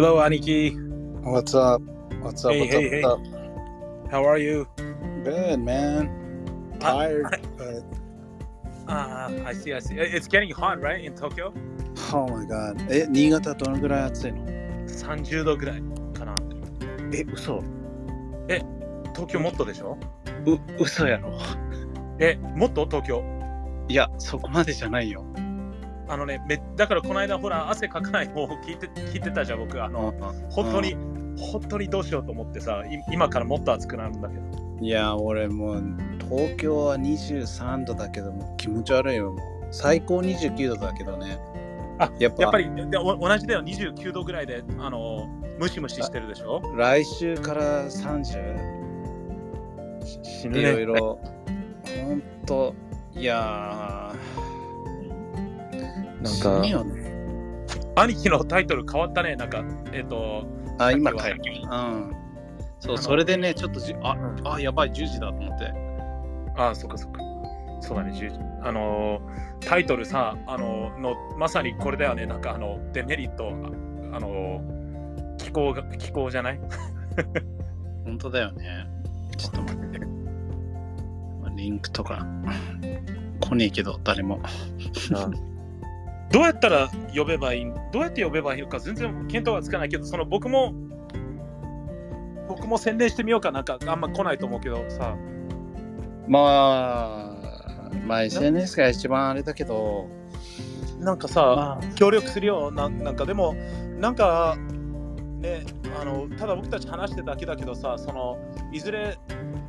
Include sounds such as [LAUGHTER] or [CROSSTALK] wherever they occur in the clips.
Hello, Aniki. What's up? What's up? Hey, what's hey, up? How are you? What's up? Good, man. Tired, but Ah, I see, I see. It's getting hot, right, in Tokyo? oh my god. え、新潟どのぐらい暑いの30度ぐらいかな。え、嘘東京もっとでしょう、嘘やろ。え、もっと東京いや、そこまでじゃないよ。あのね、めだからこの間ほら、汗かかない方法聞いて聞いてたじゃん、僕。あの、本当に、本当にどうしようと思ってさ、い今からもっと暑くなるんだけど。いや、俺もう、東京は23度だけども、気持ち悪いよ。もう最高29度だけどね。あやっぱやっぱりでお同じだよ、29度ぐらいで、あの、ムシムシしてるでしょ？来週から30、死いろいろ、ほんと、いやー、なんかね。兄貴のタイトル変わったね、なんか、えっ、と、あ、今さっ帰る。きはうん。そう、それでね、ちょっとじ、あ、あ、やばい、10時だと思って。ああ、そっかそっか。そうだね、10時あのータイトルさ、あのーのまさにこれだよね、なんかあのデメリット、ああのー気候が気候じゃない？[LAUGHS] 本当だよね。ちょっと待って。まあリンクとか、来ねえけど、誰も。どうやったら呼べばいいどうやって呼べばいいのか全然見当がつかないけど、その僕も僕も宣伝してみようかなんかあんま来ないと思うけどさ、まあ、まあ、SNS が一番あれだけど、なんかさ、ま協力するよななんかでもなんかねあのただ僕たち話してただけだけどさそのいずれ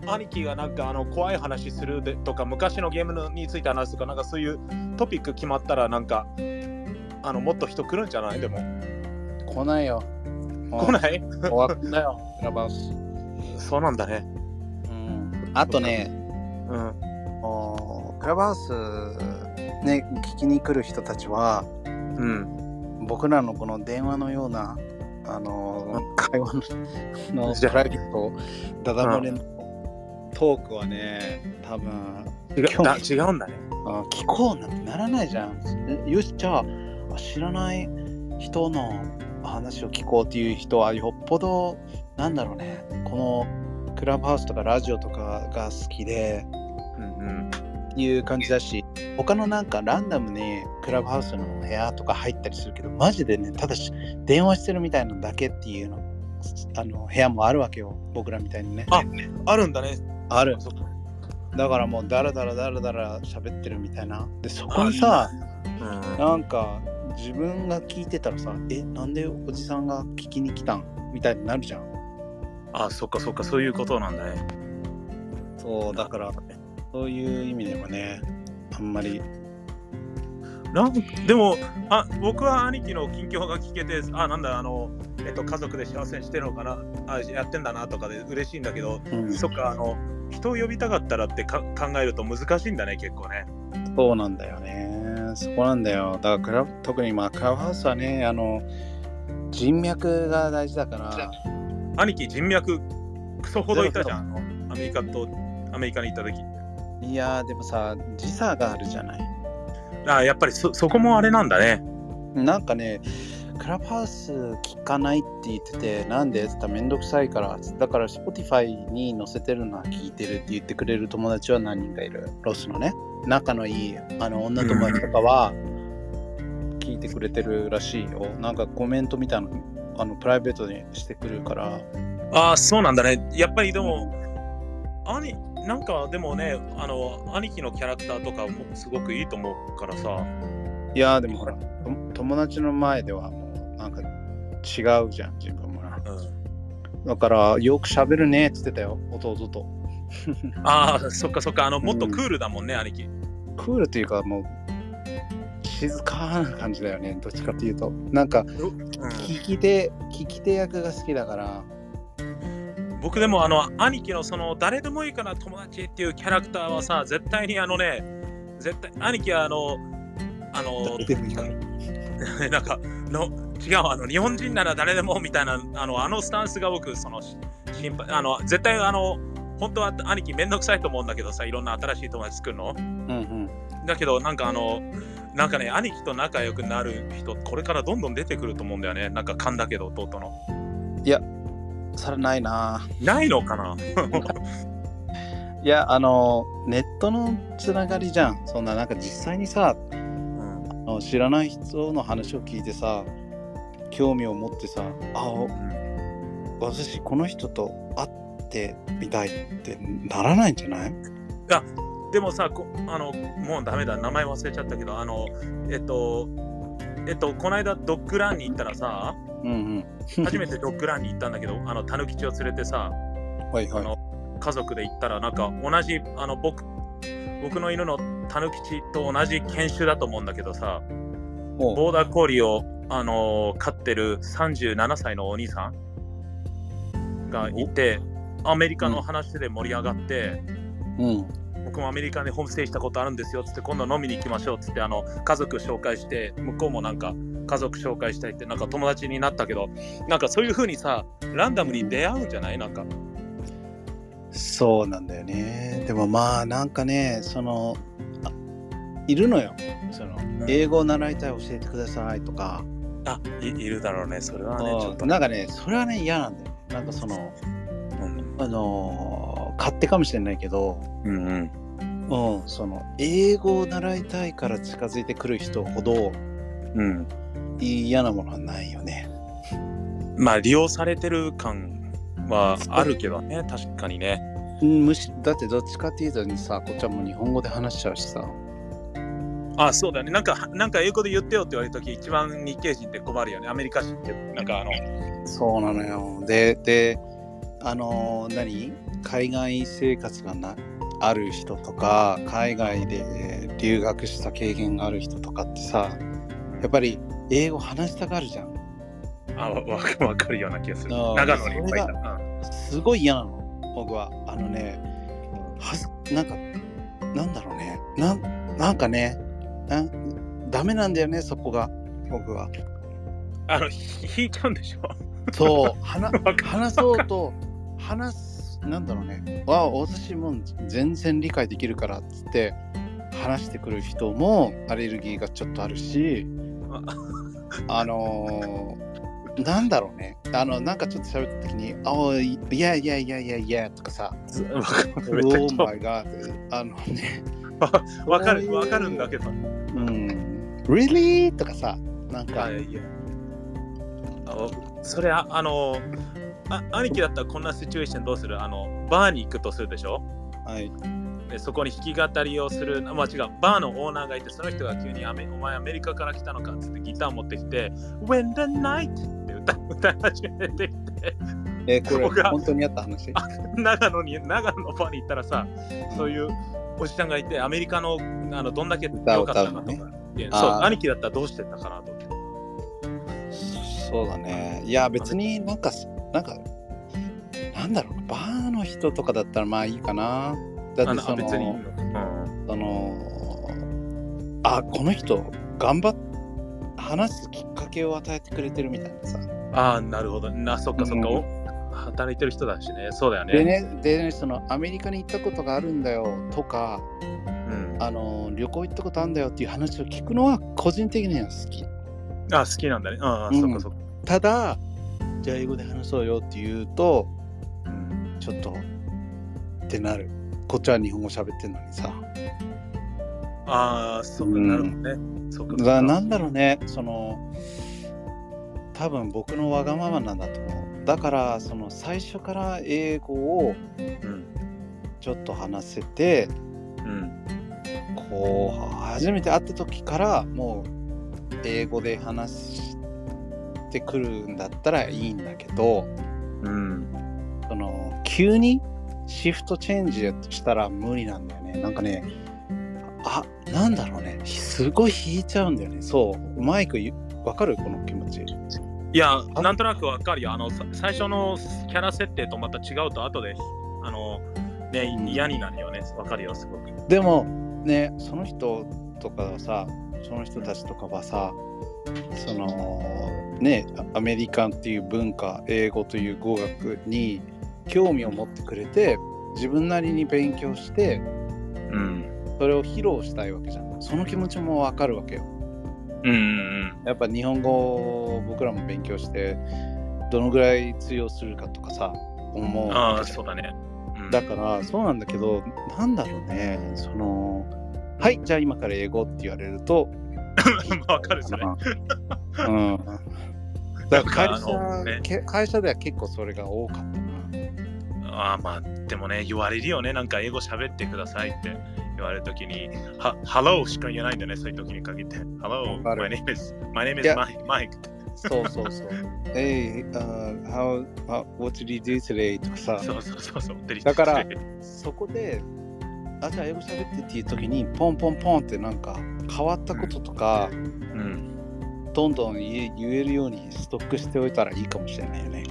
兄貴がなんかあの怖い話するでとか昔のゲームについて話すとかなんかそういうトピック決まったらなんかあのもっと人来るんじゃない？でも。あ、来ないよ。来ない？い終わったよ、クラブハウス。そうなんだね。うん。あとね、うん。おクラブハウス、ね、聞きに来る人たちは、うん。僕らのこの電話のような、あの会話のプライベート、ダダ漏れのトークはね、多分違違うんだね。あ聞こうなんてならないじゃん。えよし、じゃあ、あ知らない人の話を聞こうっていう人はよっぽど、なんだろうね、このクラブハウスとかラジオとかが好きで、うんうん。いう感じだし、他のなんかランダムにクラブハウスの部屋とか入ったりするけど、マジでね、ただし電話してるみたいなだけっていうのあの部屋もあるわけよ、僕らみたいにね。ああるんだねある。だからもうダラダラダラダラ喋ってるみたいな。で、そこにさ、うん。なんか自分が聞いてたらさ、え、なんでおじさんが聞きに来たんみたいになるじゃん。あそっかそっか。そういうことなんだね。そう、だから、そういう意味ではね、あんまり、なんでもあ僕は兄貴の近況が聞けてあなんだあの、えっと、家族で幸せにしてるのかなあやってんだなとかで嬉しいんだけど、うん。そっかあの人を呼びたかったらってか考えると難しいんだね結構ねそうなんだよね。そこなんだよ。だから特にまあクラブハウスはね、あの、人脈が大事だから、兄貴人脈クソほどいたじゃんアメリカとアメリカに行った時いやーでもさ、時差があるじゃない。あやっぱりそそこもあれなんだねなんかね、クラブハウス聞かないって言ってて、なんで?って言ったらめんどくさいから、だから Spotify に載せてるのは聞いてるって言ってくれる友達は何人かいる。ロスのね。仲のいいあの女友達とかは聞いてくれてるらしいよ。なんかコメントみたいなのあのプライベートにしてくるから。ああそうなんだねやっぱりでも兄なんかでもねあの兄貴のキャラクターとかもすごくいいと思うからさいやーでもほら、と友達の前ではなんか違うじゃん、自分もな。うんだからよく喋るねって言ってたよ、弟と。ああ、そっかそっか、あの、もっとクールだもんね、兄貴。クールっていうかもう静かな感じだよねどっちかっていうとなんか聞き手聞き手役が好きだから僕でも、あの、兄貴のその、誰でもいいから友達っていうキャラクターはさ、絶対にあのね、絶対、兄貴はあの、あの、誰でもいいから [LAUGHS] なんかの違うあの日本人なら誰でもみたいなあのあのスタンスが僕そのし心配あの絶対あの本当は兄貴めんどくさいと思うんだけどさいろんな新しい友達作るのうんうんだけどなんかあのなんかね、兄貴と仲良くなる人、これからどんどん出てくると思うんだよね。なんか勘だけど、弟の。それないな。ないのかな？[LAUGHS] いや、あの、ネットのつながりじゃん。そんな、なんか実際にさ、うんあの知らない人の話を聞いてさ、興味を持ってさ、あ、お私この人と会ってみたいってならないんじゃない？でもさこあの、もうダメだ、名前忘れちゃったけど、あの、えっと、えっと、この間ドッグランに行ったらさ、うんうん。初めてドッグランに行ったんだけど、あの、タヌキチを連れてさ、はいはい。あの家族で行ったら、なんか同じ、あの、僕、僕の犬のタヌキチと同じ犬種だと思うんだけどさ、ボーダーコーリーを、あの飼ってる37歳のお兄さんがいて、アメリカの話で盛り上がって、うん。僕もアメリカでホームステイしたことあるんですよっつって今度飲みに行きましょうっつってあの家族紹介して向こうもなんか家族紹介したいってなんか友達になったけどなんかそういう風にさランダムに出会うんじゃない？なんかそうなんだよね。でもまあなんかね、その、あいるのよ。その、英語を習いたい教えてくださいとか、あいいるだろうねそれはねちょっとなんかね、それはね嫌なんだよね。なんかその、うんあのー勝手かもしれないけど、うんうんうん、その英語を習いたいから近づいてくる人ほどうん嫌なものはないよね。まあ利用されてる感はあるけどね確かにねうんむしだってどっちかっていうとさ、こっちはもう日本語で話しちゃうしさ。あそうだよね。なんかなんか英語で言ってよって言われるとき一番日系人って困るよね。アメリカ人って。なんかあの。そうなのよ。で、で、あのー何？海外生活がなある人とか、海外で留学した経験がある人とかってさ、やっぱり英語話したがるじゃん。あわわわかるような気がする。長野にいっぱいいた。すごい嫌なの、僕は。あのね、はず、なんか、なんだろうね。なんなんかね、なんダメなんだよね、そこが。僕は。あの、ひ引いちゃうんでしょ？そう、話 [LAUGHS] 話そうと、話す、なんだろうね。わ私も全然理解できるからっつって、話してくる人もアレルギーがちょっとあるし、あのーなんだろうね。あの、なんかちょっと喋った時に、あいやいやいやいやいやとかさ、オーマイガーあのね、[LAUGHS] わかるわかるんだけど。うん、Really? とかさ、なんか、あいやあそれああのあ兄貴だったらこんなシチュエーションどうする？あのバーに行くとするでしょ？はい、でそこに弾き語りをする、あまあ違う、バーのオーナーがいて、その人が急にアメお前アメリカから来たのかってギター持ってきて、When the night! って歌歌い始めてきて、えーこれ本当にあった話？あ長野に、長野のバーに行ったらさ、そういうおじさんがいて、アメリカのあのどんだけ良かったかとか、歌を歌うでそう、兄貴だったらどうしてたかなと。そうだね。いや、別になんか、なんか、なんだろうな、バーの人とかだったらまあいいかな。だあってその別に、の、うんその、あ、この人、頑張っ話すきっかけを与えてくれてるみたいなさ。ああ、なるほど。な、そっかそっか、うんお働いてる人だしね。そうだよね。でね、でね、そのアメリカに行ったことがあるんだよとか、うん、あの旅行行ったことあるんだよっていう話を聞くのは個人的には好き。あ好きなんだね。ああ、うんそっかそっか。ただ、じゃあ英語で話そうよって言うと、うんちょっとってなる。こっちは日本語喋ってんのにさ。ああ、そうんなるほどね。そっかそっか。だなんだろうね、その、多分僕のわがままなんだと思う。だから、その最初から英語をうん。ちょっと話せて、うん。こう、初めて会った時からもう英語で話してくるんだったらいいんだけど、うん。その、急にシフトチェンジしたら無理なんだよね。なんかね、あ、なんだろうね、すごい引いちゃうんだよね。そう、マイクゆわかる？この気持ち。いや、なんとなくわかるよ。あの、さ最初のキャラ設定とまた違うと、後で、あの、ね、嫌になるよね。わかるよ、すごく。でもねその人とかはさその人たちとかはさそのねアアメリカンっていう文化英語という語学に興味を持ってくれて自分なりに勉強してうん。それを披露したいわけじゃんその気持ちもわかるわけよ。うんうんやっぱ日本語を僕らも勉強してどのぐらい通用するかとかさ思ううん。ああ、そうだね。うん。だからそうなんだけどなんだろうね。そのはいじゃあ今から英語って言われると [LAUGHS] わかるそれ。うん。だから会社、ね。け会社では結構それが多かったな。ああまあでもね言われるよね。なんか英語喋ってくださいって言われるときには Hello しか言えないんだよねそういう時に限って。Hello my name is my name そうそうそう。[LAUGHS] Hey、uh, how, how what did you do today? とかさ。そうそうそうそう。だからそこであじゃあ英語喋ってっていう時にポンポンポンってなんか変わったこととか、うん。どんどん言え言えるようにストックしておいたらいいかもしれないよね。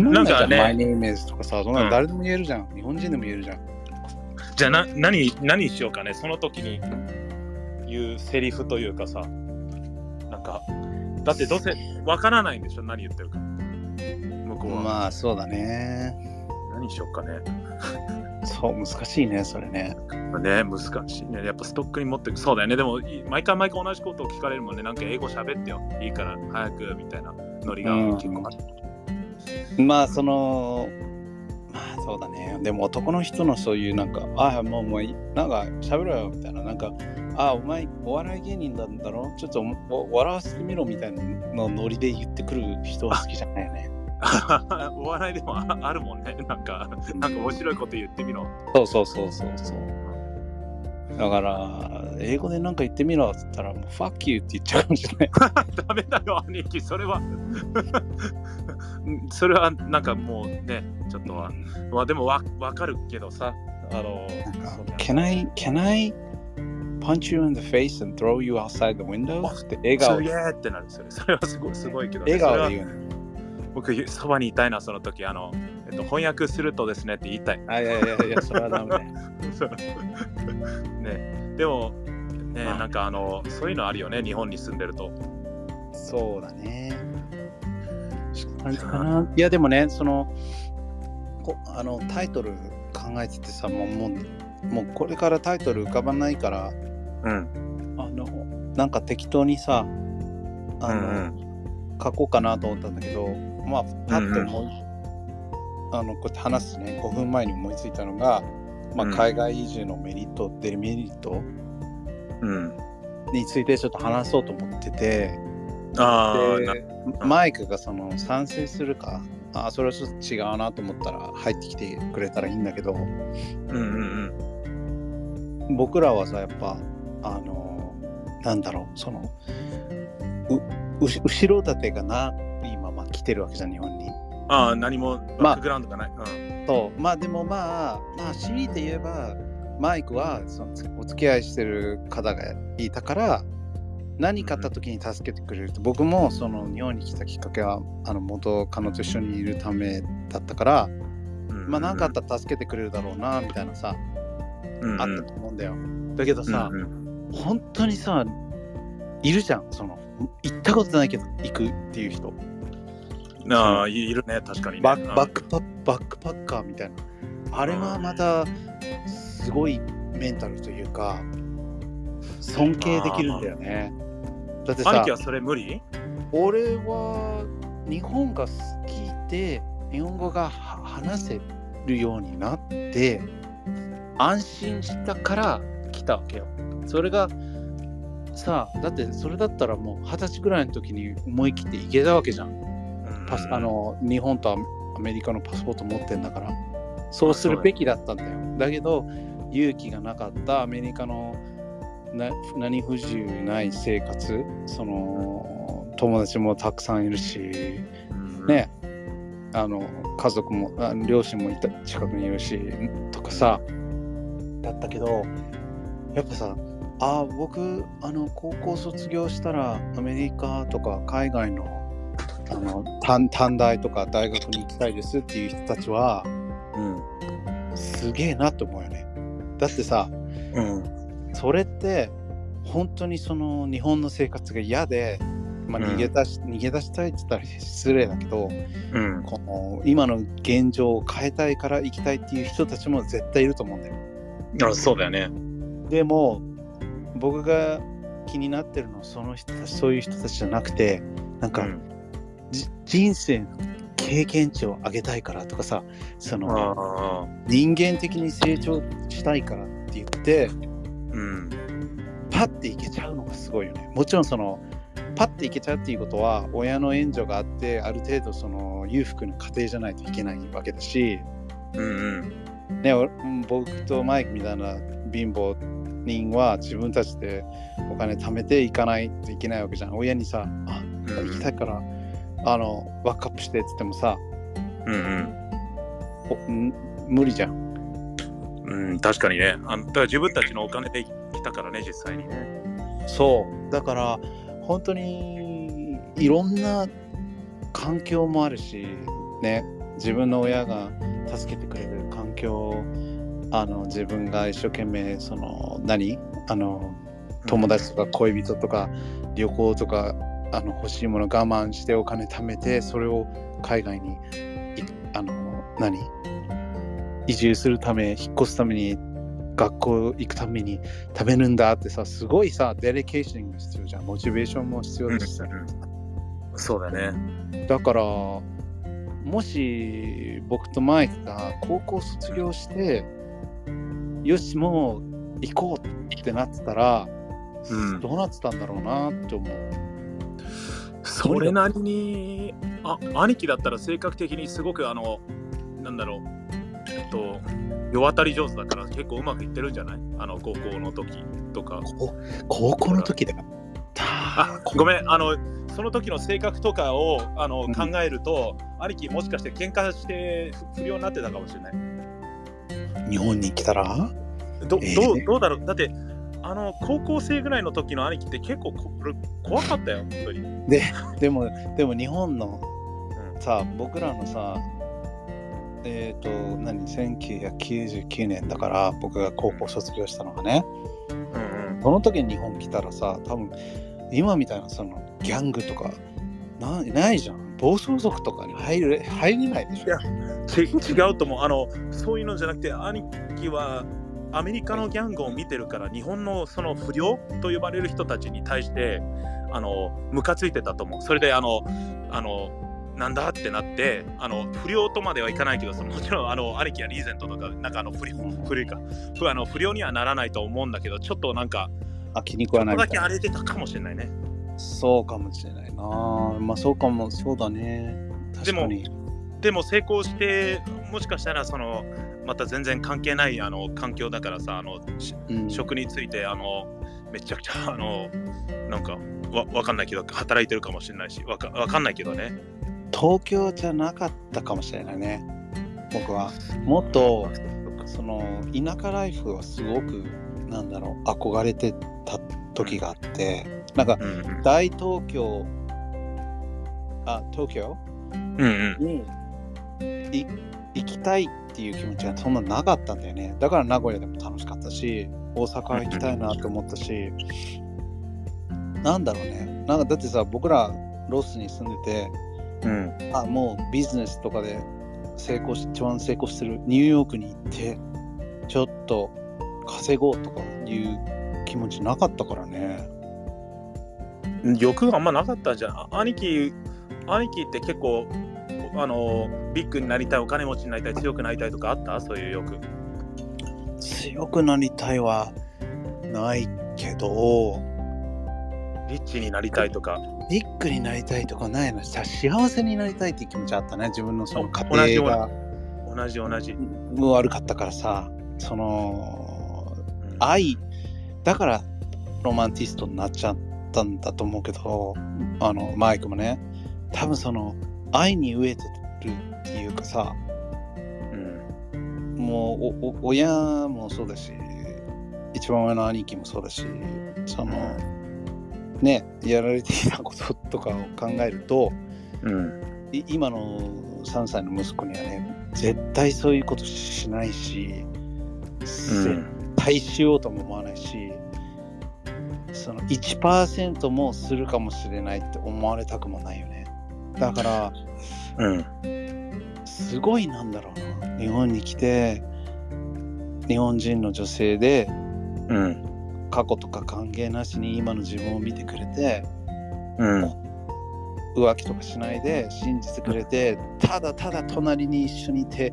なんかね My name is とかさ、そんな誰でも言えるじゃん。日本人でも言えるじゃん。じゃあな何何しようかねその時に言うセリフというかさなんかだってどうせわからないんでしょ何言ってるか向こうは、まあそうだね。何しようかねそう、難しいね、それね。ね難しいね。やっぱストックに持ってく。そうだよね。でも、い毎回毎回同じことを聞かれるもんね。なんか英語喋ってよ。いいから早くみたいなノリがうん結構ある。まあその、まあそうだね。でも男の人のそういうなんか、ああ、もうもういい、なんか喋ろよみたいな、なんか、ああ、お前お笑い芸人なんだろ？ちょっとお笑わせてみろみたいなのノリで言ってくる人は好きじゃないよね。[LAUGHS] お笑いでもああるもんね。なんか、なんか面白いこと言ってみろ。そうそうそうそうそう。だから、英語で何か言ってみろって言ったら、もう fuck you って言っちゃうかもしれない？[LAUGHS] ダメだよ、兄貴。それは。[LAUGHS] それはなんかもうね、ちょっとは。まあでもわわかるけどさ。あの、Can I, can I punch you in the face and throw you outside the window? って笑顔すげえってなるそれ。それはすごいすごいけど、笑顔で言うね。僕、そばにいたいな、その時。あの、えっと、翻訳するとですねって言いたい。あ、いやいやいや、それはダメ。[LAUGHS] ね、でも、ね、まあなんかあの、そういうのあるよね、日本に住んでると。そうだね。感じかな。いや、でもね、その、こあのタイトル考えててさ、もうもうもうこれからタイトル浮かばないから、うん。あの、なんか適当にさ、あの、うん書こうかなと思ったんだけど、まあ、パッと思い、あの、こうやって話すね、5分前に思いついたのが、まあ、うん海外移住のメリット、デメリットうん。についてちょっと話そうと思ってて、ああ、なでマイクがその賛成するか、あそれはちょっと違うなと思ったら入ってきてくれたらいいんだけど、うんうんうん。僕らはさ、やっぱ、あの、なんだろう、その、う後ろ盾がな来てるわけじゃん、日本に。ああ、何もまあバックグラウンドがない。うんそう、まあでもまあ、まあ、強いて言えば、マイクはそのお付き合いしてる方がいたから、何かあった時に助けてくれると、僕もその日本に来たきっかけは、あの元カノと一緒にいるためだったから、うんまあ何かあったら助けてくれるだろうな、みたいなさ、うんうんあったと思うんだよ。だけどさ、うんうん本当にさ、いるじゃん、その、行ったことないけど行くっていう人。ああ、いいるね、確かにね。バうんバックパバックパッカーみたいな。あれはまたすごいメンタルというか、尊敬できるんだよね。だってさ兄貴、はそれ無理？俺は日本が好きで、日本語がは話せるようになって、安心したから来たわけよ。それがさあ、だってそれだったらもう二十歳ぐらいの時に思い切って行けたわけじゃん。パスあの日本とアメリカのパスポート持ってんだからそうするべきだったんだよ。だけど勇気がなかったアメリカのな何不自由ない生活その友達もたくさんいるしうん。ね。あの家族もあ両親もいた近くにいるしとかさ。だったけどやっぱさあ僕あの高校卒業したらアメリカとか海外のあの短短大とか大学に行きたいですっていう人たちはうんすげえなと思うよね。だってさうんそれって本当にその日本の生活が嫌で、まあ、うん逃げ出し、逃げ出したいって言ったら失礼だけどうんこの今の現状を変えたいから行きたいっていう人たちも絶対いると思うんだよ。あそうだよね。でも僕が気になってるのはその人たちそういう人たちじゃなくてなんか、うんじ人生の経験値を上げたいからとかさその人間的に成長したいからって言ってうん。パッていけちゃうのがすごいよね。もちろんそのパッていけちゃうっていうことは親の援助があってある程度その裕福な家庭じゃないといけないわけだし、うんうん。ね、俺僕とマイクみたいな貧乏人は自分たちでお金貯めていかないといけないわけじゃん。親にさあ行きたいからあのバックアップしてって言ってもさうんうん。おん無理じゃん。うん、確かにね。あのだから自分たちのお金で来たからね、実際にね。そう。だから本当にいろんな環境もあるしね自分の親が助けてくれる環境あの自分が一生懸命その何？あの友達とか恋人とか旅行とかあの欲しいもの我慢してお金貯めてそれを海外にいあの何？移住するため引っ越すために学校行くために食べるんだってさすごいさデリケーションが必要じゃん。モチベーションも必要だしさ、そうだね。だからもし僕とマイクが高校卒業してよしもう行こうってなってたら、うん。どうなってたんだろうなって思うそれなりに、あ、兄貴だったら性格的にすごくあの、なんだろう、えっと、世渡り上手だから結構うまくいってるんじゃない？あの、高校の時とか。こ高校の時だ。よあ、ごめん、あの、その時の性格とかをあのうん。考えると、兄貴もしかして喧嘩して不良になってたかもしれない。日本に来たら？どえー。どうどうだろう？だってあの高校生ぐらいの時の兄貴って結構こ怖かったよ本当に、でもでも日本のうん。さ僕らのさえっ、と何1999年だから僕が高校卒業したのがね。うんうん、その時に日本来たらさ多分今みたいなそのギャングとかなないじゃん。暴走族とかに入れ入れないでしょ。いやち違うと思う。あのそういうのじゃなくて兄貴はアメリカのギャングを見てるから日本のその不良と呼ばれる人たちに対してあのムカついてたと思う。それであのあのなんだってなってあの不良とまではいかないけどそのもちろんあの兄貴はリーゼントとかなんかあの不良古いか不あの不良にはならないと思うんだけどちょっとなんかあ気に食わないだけ荒れてたかもしれないね。そうかもしれないな。まあそうかもそうだね。確かに。でも成功してもしかしたらそのまた全然関係ないあの環境だからさあのしうん。食についてあのめちゃくちゃあのなんかわわかんないけど働いてるかもしれないしわかわかんないけどね。東京じゃなかったかもしれないね。僕は。もっとその田舎ライフはすごくなんだろう憧れてた時があってなんか大東京あ東京？うんうん。にい行きたいっていう気持ちがそんななかったんだよね。だから名古屋でも楽しかったし大阪行きたいなって思ったしなんだろうね。なんかだってさ僕らロスに住んでてうん。あもうビジネスとかで成功し一番成功してるニューヨークに行ってちょっと稼ごうとかいう気持ちなかったからね。欲があんまなかったじゃんあ兄貴兄貴って結構あのビッグになりたいお金持ちになりたい強くなりたいとかあった？そういう欲。強くなりたいはないけどリッチになりたいとか。ビッグになりたいとかないの？さ幸せになりたいって気持ちあったね自分のその同家庭が。同じ同じ、悪かったからさそのうん。愛。だからロマンティストになっちゃったんだと思うけどあのマイクもね。多分その愛に飢えてるっていうかさうんもう親もそうだし一番上の兄貴もそうだしそのねやられていたこととかを考えるとうん。い今の3歳の息子にはね絶対そういうことしないし、絶対しようとも思わないしその1%もするかもしれないって思われたくもないよねだからうん。すごいなんだろうな。日本に来て日本人の女性でうん。過去とか関係なしに今の自分を見てくれてうん。浮気とかしないで信じてくれてただただ隣に一緒にいて、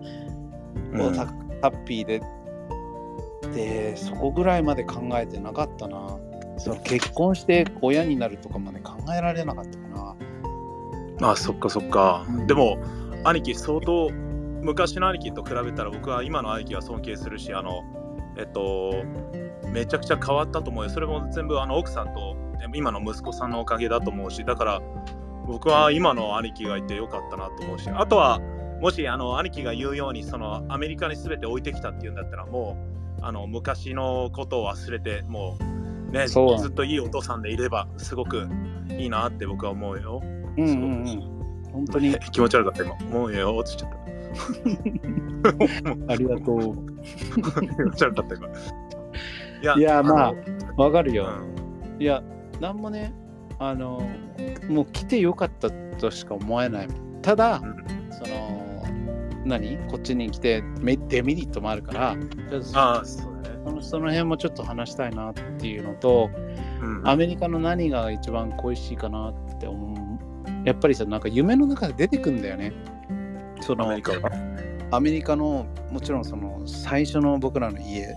こうたハッピーででそこぐらいまで考えてなかったな。その結婚して親になるとかまで考えられなかったかなあ、そっかそっかうん。でも、兄貴、相当、昔の兄貴と比べたら僕は今の兄貴は尊敬するし、あの、えっと、めちゃくちゃ変わったと思うよ。それも全部あの奥さんと今の息子さんのおかげだと思うし、だから僕は今の兄貴がいてよかったなと思うし、あとは、もしあの兄貴が言うようにそのアメリカに全て置いてきたっていうんだったらもうあの昔のことを忘れてもうねずっといいお父さんでいればすごくいいなって僕は思うよ。うんうんうん。本当に。[LAUGHS] 気持ち悪かった。今。もうよ。落ちちゃった。[LAUGHS] ありがとう。[LAUGHS] 気持ち悪かった今。いやいやまあのわかるよ、うん。いやなんもねあのもう来てよかったとしか思えない。ただうん。その何？こっちに来てメデメリットもあるからああ、そうだね。そのその辺もちょっと話したいなっていうのとうん。アメリカの何が一番恋しいかなってやっぱりさなんか夢の中で出てくんだよねそのアメリカがアメリカのもちろんその最初の僕らの家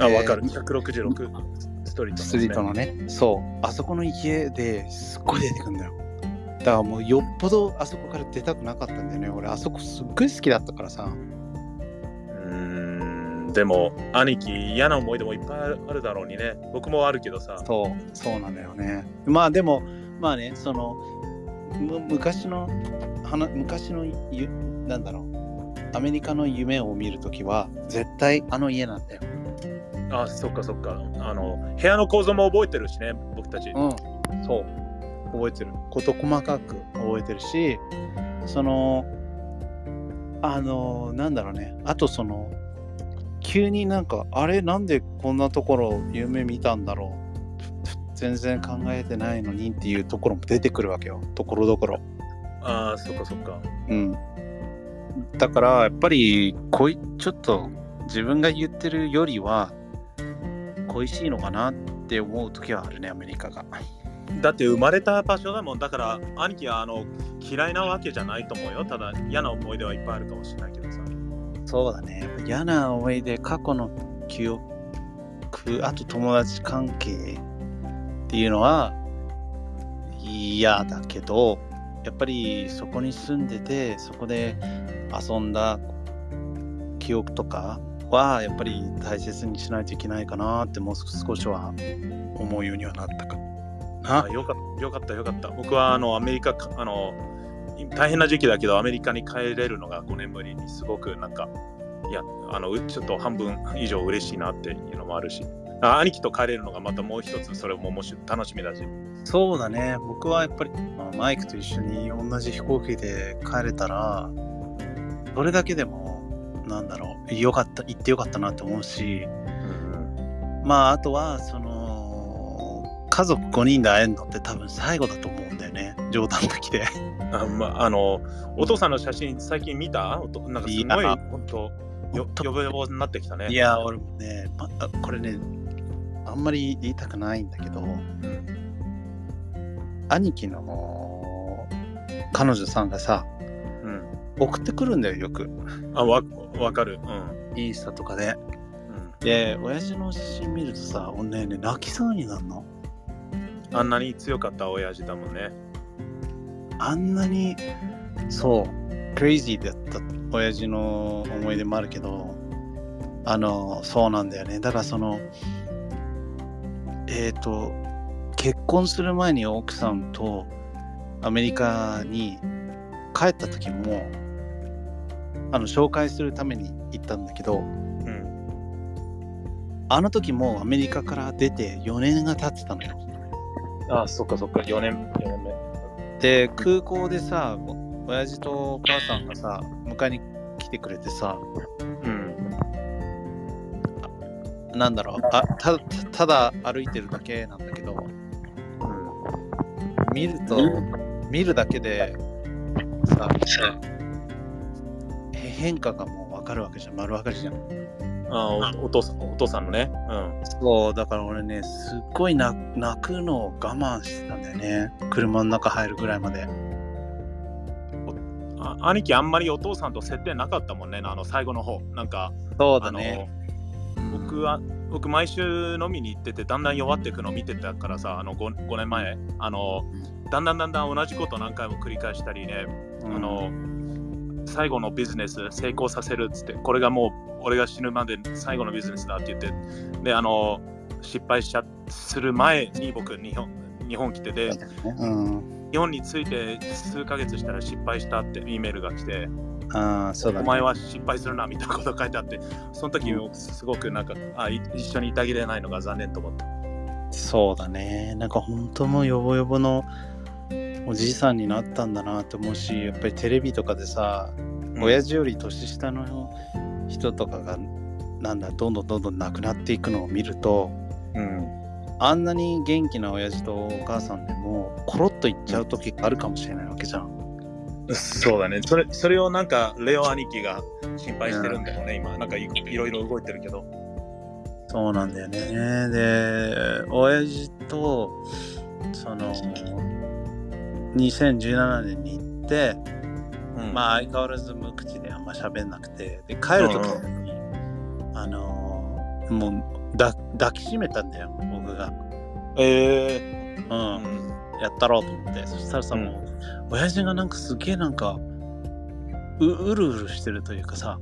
あ、わかる。えー166ストリート、ストリートの。ねそうあそこの家ですっごい出てくんだよだからもうよっぽどあそこから出たくなかったんだよね俺あそこすっごい好きだったからさうーん。でも、兄貴、嫌な思い出もいっぱいあるだろうにね。僕もあるけどさ。そうそうなんだよねまあでもまあねそのむ昔の話昔のゆなんだろう。アメリカの夢を見るときは絶対あの家なんだよ。あ、そっかそっか。あの、部屋の構造も覚えてるしね、僕たち。うん。そう。覚えてる。こと細かく覚えてるしそのあのなんだろうね。あとその急になんかあれなんでこんなところ夢見たんだろう全然考えてないのにっていうところも出てくるわけよところどころああ、そっかそっか。うんだからやっぱりこいちょっと自分が言ってるよりは恋しいのかなって思う時はあるねアメリカがだって生まれた場所だもん。だから、兄貴はあの嫌いなわけじゃないと思うよ。ただ、嫌な思い出はいっぱいあるかもしれないけどさ。そうだね。嫌な思い出、過去の記憶、あと友達関係っていうのは嫌だけど、やっぱりそこに住んでて、そこで遊んだ記憶とかは、やっぱり大切にしないといけないかなって、もう少しは思うようにはなったかな。あよかったよかったよかった。僕はあのアメリカか、あの、大変な時期だけど、アメリカに帰れるのが5年ぶりにすごくなんか、いや、あの、うちょっと半分以上嬉しいなっていうのもあるし、あ兄貴と帰れるのがまたもう一つ、それももし楽しみだし。そうだね。僕はやっぱり、まあマイクと一緒に同じ飛行機で帰れたら、それだけでも、なんだろう、よかった、行ってよかったなって思うし、まあ、あとは、その、家族5人で会えるのって多分最後だと思うんだよね。冗談抜きで。あまあの、お父さんの写真最近見た？なんかすごい、本当よ呼ぶ呼ぶになってきたね。いや、俺もね、まあ、これね、あんまり言いたくないんだけど、うん兄貴の彼女さんがさ、うん。送ってくるんだよ、よく。あ、わわかる。うん。インスタとかで。うんで、親父の写真見るとさ、俺ね、ね泣きそうになるの？あんなに強かった親父だもんね。あんなに、そう、クレイジーだった親父の思い出もあるけど、あの、そうなんだよね。だからその、えっ、と、結婚する前に奥さんとアメリカに帰った時も、あの、紹介するために行ったんだけど、うん。あの時もアメリカから出て4年が経ってたのよ。あ、そっかそっか、4年 ,4 年目。で空港でさ親父とお母さんがさ迎えに来てくれてさなんだろうあたただ歩いてるだけなんだけど見ると見るだけでさへ変化がもう分かるわけじゃん丸分かりじゃんあおお父さんお父さんのね。うん。そう、だから俺ね、すっごい泣泣くのを我慢してたんだよね。車の中入るぐらいまで。あ兄貴あんまりお父さんと接点なかったもんね、あの最後の方。なんか、そうだね。僕は、僕毎週飲みに行ってて、だんだん弱っていくのを見てたからさ、あの 5, 5年前、あの、だんだんだんだん同じこと何回も繰り返したりね、あの、最後のビジネス成功させるっつって、これがもう俺が死ぬまで最後のビジネスだって言って、で、あの、失敗しちゃする前に僕日本、日本来てて、うん。日本に着いて数ヶ月したら失敗したってイメールが来て、ああ、そうだね。お前は失敗するなみたいなこと書いてあって、その時すごくなんか、あい一緒にいてあげれないのが残念と思った。そうだね。なんか本当もうヨボヨボのおじいさんになったんだなって思うし、やっぱりテレビとかでさ、親父より年下の人とかが、なんだ、どんどんどんどん亡くなっていくのを見ると、うん。あんなに元気な親父とお母さんでも、コロッといっちゃう時があるかもしれないわけじゃん。そうだね。それそれをなんか、レオ兄貴が心配してるんだよね、今。なんかいいろいろ動いてるけど。そうなんだよね。で、親父と、その、2017年に行って、うんまあ相変わらず無口であんま喋んなくて、で、帰るときに、あのーもうだ抱きしめたんだよ、僕が。えう、ー、うんん。やったろうと思って。そしたらさ、うんもう、親父がなんかすげえなんか、ううるうるしてるというかさ、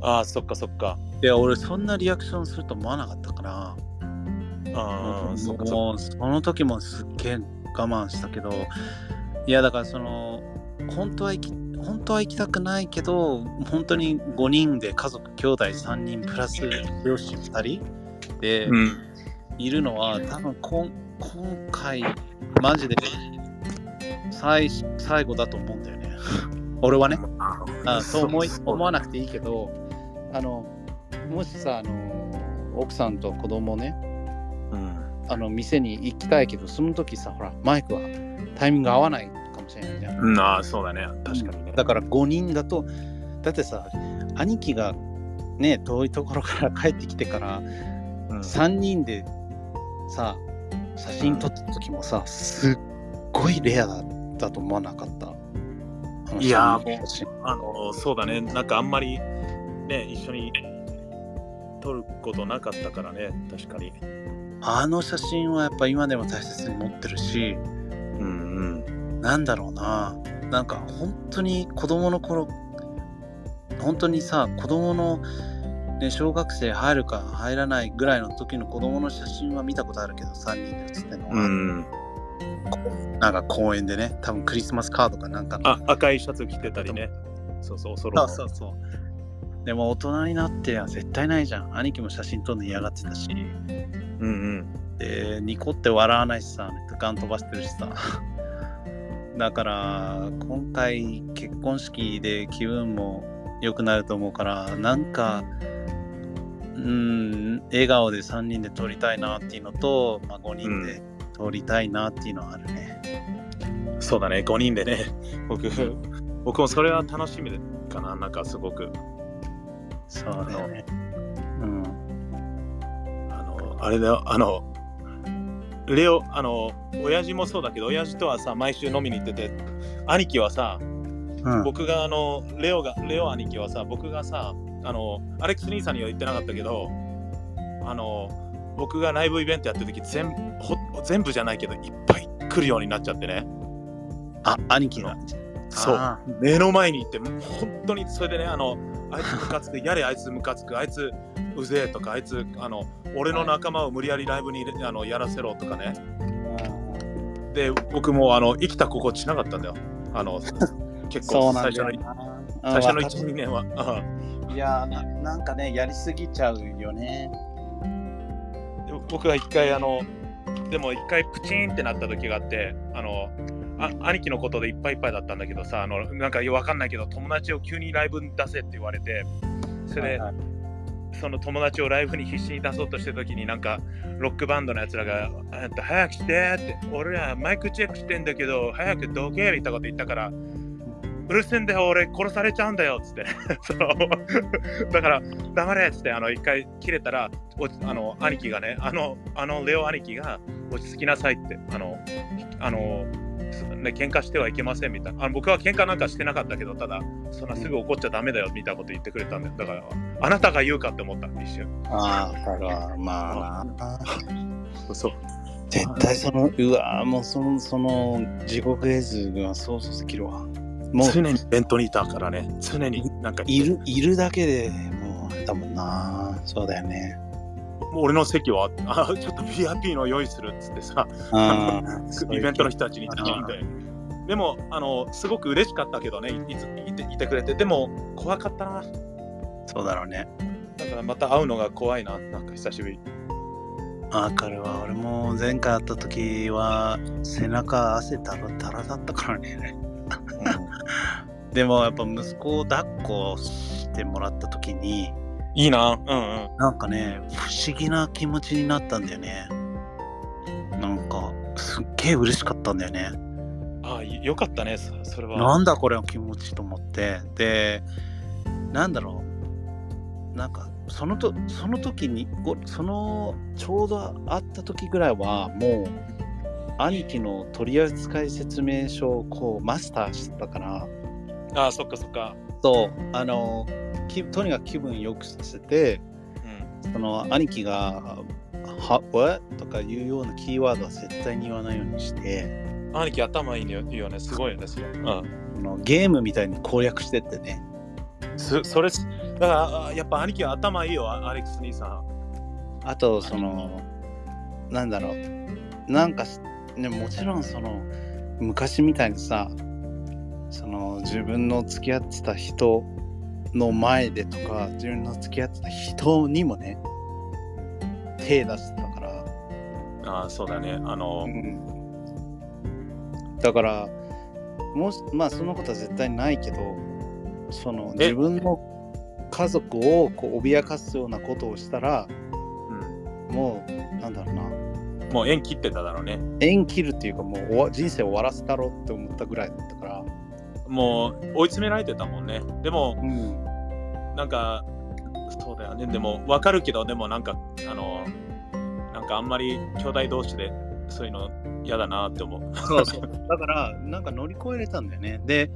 ああ、そっかそっか。いや、俺そんなリアクションすると思わなかったから、ああ、そっかそっもうその時もすっげえ我慢したけどいやだからその本当は行き本当は行きたくないけど本当に5人で家族兄弟3人プラス両親2人でか。うん。いるのは、多分こん今回マジで最最後だと思うんだよね [LAUGHS] 俺はねあそう思い思わなくていいけどあのもしさあの奥さんと子供ねうん。あの店に行きたいけど、その時さ、ほら、マイクはタイミング合わないかもしれないじゃん。うん、ああ、そうだね。確かにね。だから5人だと、だってさ、兄貴がね、遠いところから帰ってきてから、うん3人でさ、写真撮った時もさ、すっごいレアだったと思わなかった。いやー三人の写真あの、そうだね。なんかあんまりね、一緒に撮ることなかったからね。確かに。あの写真はやっぱ今でも大切に持ってるし、うんうん。なんだろうな。なんか本当に子供の頃、本当にさ、子供の、ね、小学生入るか入らないぐらいの時の子供の写真は見たことあるけど、3人で写ってるのは、うん。なんか公園でね、多分クリスマスカードかなんかの。あ、赤いシャツ着てたりね。そうそう、ソロの。そうそうそう。でも大人になっては絶対ないじゃん。兄貴も写真撮るの嫌がってたし。うんうん。で、ニコって笑わないしさ、ガン飛ばしてるしさ。だから、今回結婚式で気分も良くなると思うから、なんか、うん、笑顔で3人で撮りたいなっていうのと、まあ、5人で撮りたいなっていうのはあるね。そうだね、5人でね。僕、僕もそれは楽しみかな。なんかすごく。そうだよね。うん。あの、あれだよ、あの、レオ、あの、親父もそうだけど、親父とはさ、毎週飲みに行ってて、兄貴はさ、うん、僕があの、レオが、レオ兄貴はさ、僕がさ、あの、アレックス兄さんには言ってなかったけど、あの、僕がライブイベントやってる時全ほ全部じゃないけど、いっぱい来るようになっちゃってね。あ、兄貴が。そうあ目の前に行って、本当にそれでね、あの、あいつムカつく、やれあいつムカつく、あいつうぜえとか、あいつ、あの、俺の仲間を無理やりライブにあのやらせろとかね。で、僕もあの生きた心地しなかったんだよ。あの、結構最初の。最初のうん1、2年は。あいやな、なんかね、やりすぎちゃうよね。で僕が一回、あの、でも一回プチンってなった時があって、あの、あ兄貴のことでいっぱいいっぱいだったんだけどさ、あのなんかわかんないけど、友達を急にライブに出せって言われて、それで、はいはい。その友達をライブに必死に出そうとしてる時になんかロックバンドのやつらが「あんた早くして」って「俺らマイクチェックしてんだけど早くどけ」みたいなこと言ったからうるせえんだよ、俺殺されちゃうんだよっつって、[LAUGHS] [LAUGHS] だから、黙れっつって、あの一回切れたら、おあの兄貴がね、あのあのレオ兄貴が落ち着きなさいって、あの、あの、ね、喧嘩してはいけませんみたいな。あの僕は喧嘩なんかしてなかったけど、ただ、そんなすぐ怒っちゃダメだよみたいなこと言ってくれたんで、だから、あなたが言うかって思った、一瞬。ああ、だから、まあな。[LAUGHS] そう。絶対その、うわもうその、その、地獄絵図が想像できるわ。もう、常にイベントにいたからね、常になんかいる、いるだけでもう、だもんな。そうだよね。もう俺の席はあちょっと VIP の用意するっつってさ、あ [LAUGHS] イベントの人たちに頼んで。でもあの、すごく嬉しかったけどね、いいついていてくれて、でも怖かったな。そうだろうね。だからまた会うのが怖いな、なんか久しぶり。わかるわ。俺も前回会った時は、背中汗だらだらだったからね。[LAUGHS] でもやっぱ息子を抱っこしてもらった時に、いいな、うんうん。なんかね、不思議な気持ちになったんだよね。なんか、すっげえ嬉しかったんだよね。ああ、よかったね、そそれは。なんだこれの気持ちと思って。で、なんだろう。なんか、そのとその時にご、そのちょうど会った時ぐらいは、もう、兄貴の取扱説明書をこうマスターしてたから、ああ、そっかそっか。そう、あの、きとにかく気分良くさせて、うん。その兄貴が、は、what? とかいうようなキーワードは絶対に言わないようにして、兄貴頭いいよよね、すごいよね、それ。うん。あのゲームみたいに攻略してってね。そそれ、だからあやっぱ兄貴は頭いいよ、アレックス兄さん。あと、その、なんだろう。なんかし、ね、もちろんその、昔みたいにさ、その自分の付き合ってた人の前でとか、自分の付き合ってた人にもね、手出してたから、ああ、そうだね。あの、だからもしまあそのことは絶対ないけどそのえ？自分の家族をこう脅かすようなことをしたらうん、もうなんだろうなもう縁切ってただろうね。縁切るっていうかもう人生終わらせたろって思ったぐらいだったから、もう追い詰められてたもんね。でも、うん、なんか、そうだよね。でも、わかるけど、でもなんか、あの、なんかあんまり兄弟同士でそういうの嫌だなって思う。そうそうだからなんか乗り越えれたんだよねで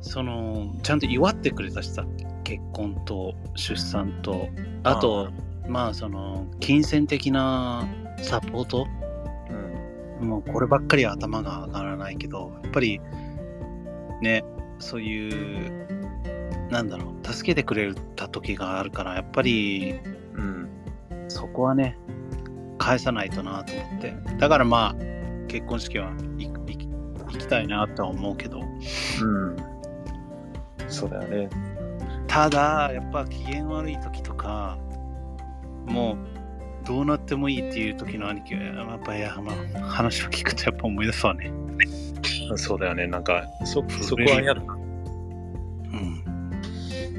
そのちゃんと祝ってくれたしさ結婚と出産とあとまあその金銭的なサポート？うん。もうこればっかりは頭が上がらないけど、やっぱりね、そういう、なんだろう、助けてくれた時があるから、やっぱりうん。そこはね、返さないとなと思って。だからまあ、結婚式は行きたいなとは思うけど、うん。そうだよね。ただ、やっぱ機嫌悪い時とか、もう、どうなってもいいっていう時の兄貴は、やっぱり、まあ、話を聞くとやっぱ思い出すわね。そうだよね。なんか、そそこは嫌だな。うん。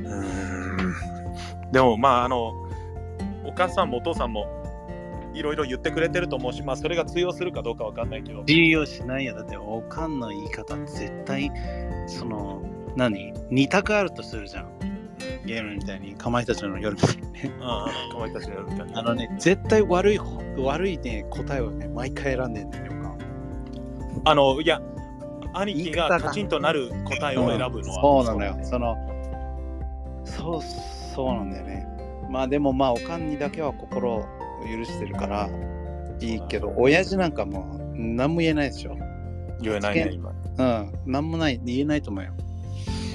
うん。でも、まあ、あの、お母さんもお父さんもいろいろ言ってくれてると思うし、まあ、それが通用するかどうかわかんないけど。重要しないよ。だって、おかんの言い方って絶対、その、何？二択あるとするじゃん。ゲームみたいに、かまいたちの夜みたいにね。ああ、かまいたちのやるみたいにあのね、絶対悪い方、悪いね、答えをね、毎回選んでんだよ、あの、いや、兄貴ががカチンとなる答えを選ぶのは。そうなのよ。その、そう、そうなんだよね。まあでもまあ、おかんにだけは心を許してるから、いいけど、親父なんかもう、何も言えないでしょ。言えないね、今。うん、何もない、言えないと思うよ。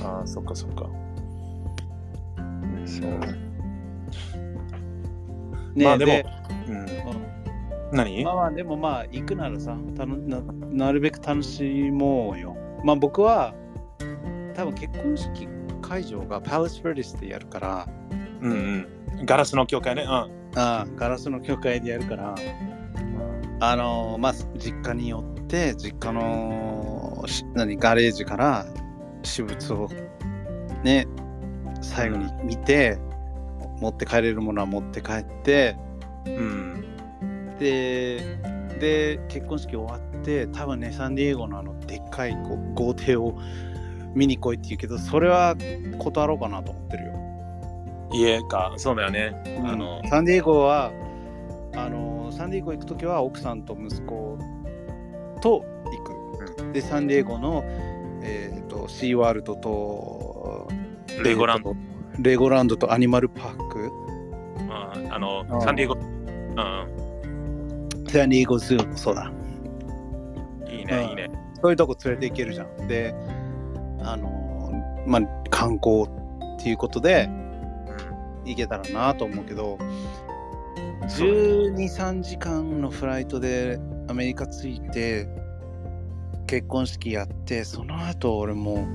ああ、そっかそっか。そう。ねまあでもでうん。うん何？まあまあでもまあ行くならさたのななるべく楽しもうよまあ僕は多分結婚式会場がパレス・フェリスでやるからうんうん。ガラスの教会ね。うん。ああガラスの教会でやるからあのーまあ実家に寄って実家のし何ガレージから私物をね最後に見て、持って帰れるものは持って帰ってうん。でで結婚式終わって多分ねサンディエゴのあのでっかいこう豪邸を見に来いって言うけど、それは断ろうかなと思ってるよ。家か、そうだよね。あの、サンディエゴは、あの、サンディエゴ行くときは奥さんと息子と行く。で、サンディエゴの、えっ、と、シーワールドと、レゴランド、えーとレゴランドとアニマルパーク、うん。あのあ、サンディエゴ、うん、サンディエゴズーもそうだ。いいね、うん。いいね。そういうとこ連れて行けるじゃん。で、あの、まあ、観光っていうことで行けたらなと思うけど、12、3時間のフライトでアメリカ着いて、結婚式やって、その後俺も、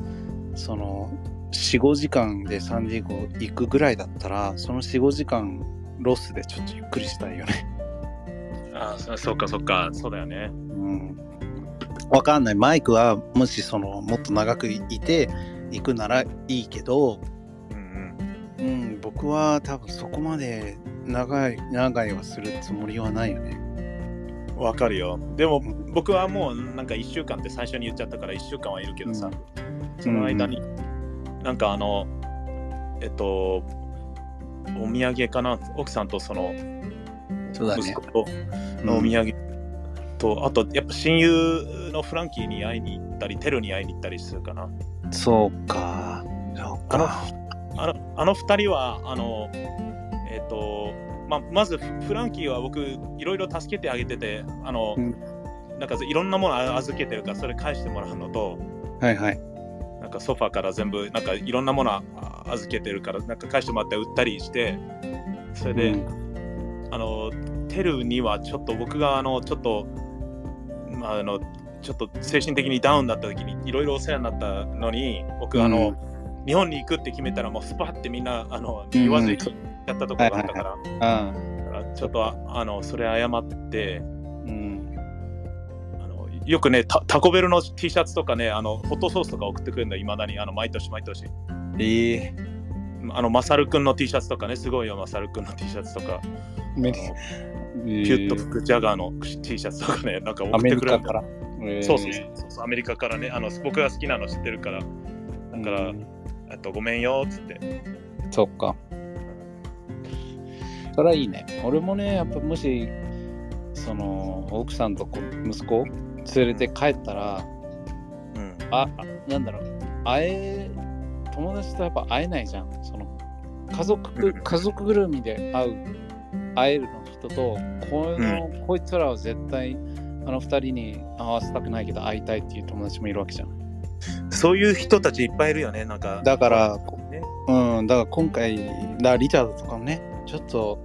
その、4、5時間でサンディエゴ行くぐらいだったら、その4、5時間ロスでちょっとゆっくりしたいよね。うん、あそそっかそっか、そうだよね。うん。わかんない。マイクはもしそのもっと長くいて行くならいいけど、うんうん、僕は多分そこまで長い長いはするつもりはないよね。うん、わかるよ。でも、僕はもうなんか1週間って最初に言っちゃったから1週間はいるけどさ、その間に、なんかあの、えっと、お土産かな、奥さんとそのそうだね息子。とのお土産と、あとやっぱ親友のフランキーに会いに行ったり、テルに会いに行ったりするかな。そうか。そうあのか。あのあの2人は、あの、えっ、と、ままずフフランキーは僕、いろいろ助けてあげてて、あの、うんなんかいろんなもの預けてるから、それ返してもらうのと、はいはい。なんかソファーから全部、なんかいろんなものあ預けてるから、なんか返してもらって売ったりして、それで、うん。あの、テルにはちょっと僕が、あの、ちょっと、まあ、あの、ちょっと精神的にダウンだった時にいろいろお世話になったのに、僕、あの、日本に行くって決めたら、もうスパってみんな、あの、言わずにやったところがあったから、あだからちょっとあ、あの、それ謝って、よくねタ、タコベルの T シャツとかね、あの、ホットソースとか送ってくるんだよ、いまだに、あの、毎年毎年。ええ。あの、マサルくんの T シャツとかね、すごいよ、マサルくんの T シャツとか、めピュッと吹くジャガーの T シャツとかね、なんか送ってくるんだよ。リカから。えーそうそうそうそう、アメリカからね、あの僕が好きなの知ってるから、だから、うっとごめんよっつって。そっか。それはいいね。俺もね、やっぱもし、その、奥さんとこ息子連れて帰ったら、うん、あ、なんだろう、会え、友達とやっぱ会えないじゃん。その、家族ぐ、家族ぐるみで会う、会えるの人と、この、こいつらは絶対、あの二人に会わせたくないけど会いたいっていう友達もいるわけじゃん。そういう人たちいっぱいいるよね、なんか。だから、ね、うん、だから今回、だリチャードとかもね、ちょっと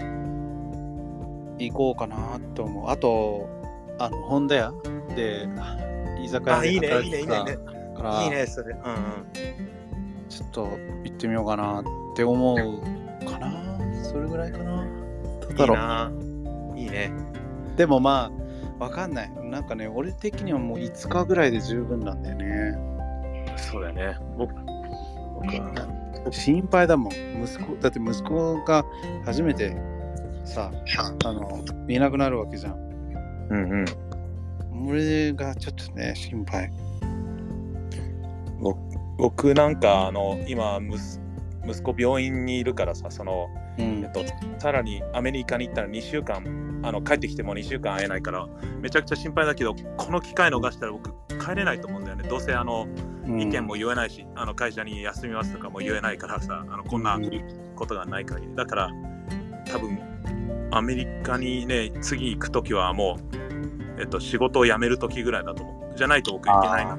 行こうかなって思う。あと、あの、ホンダ屋？で、居酒屋あ、でいいね、働いいね、いいね。いいいね、それ。うんうん。ちょっと行ってみようかなって思うかな。それぐらいかな。どうだろう。いいな。いいね。でもまあ、わかんない。なんかね、俺的にはもう5日ぐらいで十分なんだよね。そうだよね。僕僕は。心配だもん。息子、だって息子が初めてさ、あの、いなくなるわけじゃん。うんうん。俺がちょっとね、心配。僕なんか、あの、今息、息子病院にいるからさ、その、うんえっ。と、さらにアメリカに行ったら2週間、あの帰ってきても2週間会えないから、めちゃくちゃ心配だけど、この機会逃したら僕、帰れないと思うんだよね。どうせあのうん意見も言えないし、あの会社に休みますとかも言えないからさ、あのこんなうんことがない限り。だから、多分アメリカにね、次行くときはもう、えっと、仕事を辞めるときぐらいだと思う。じゃないと僕行けないな。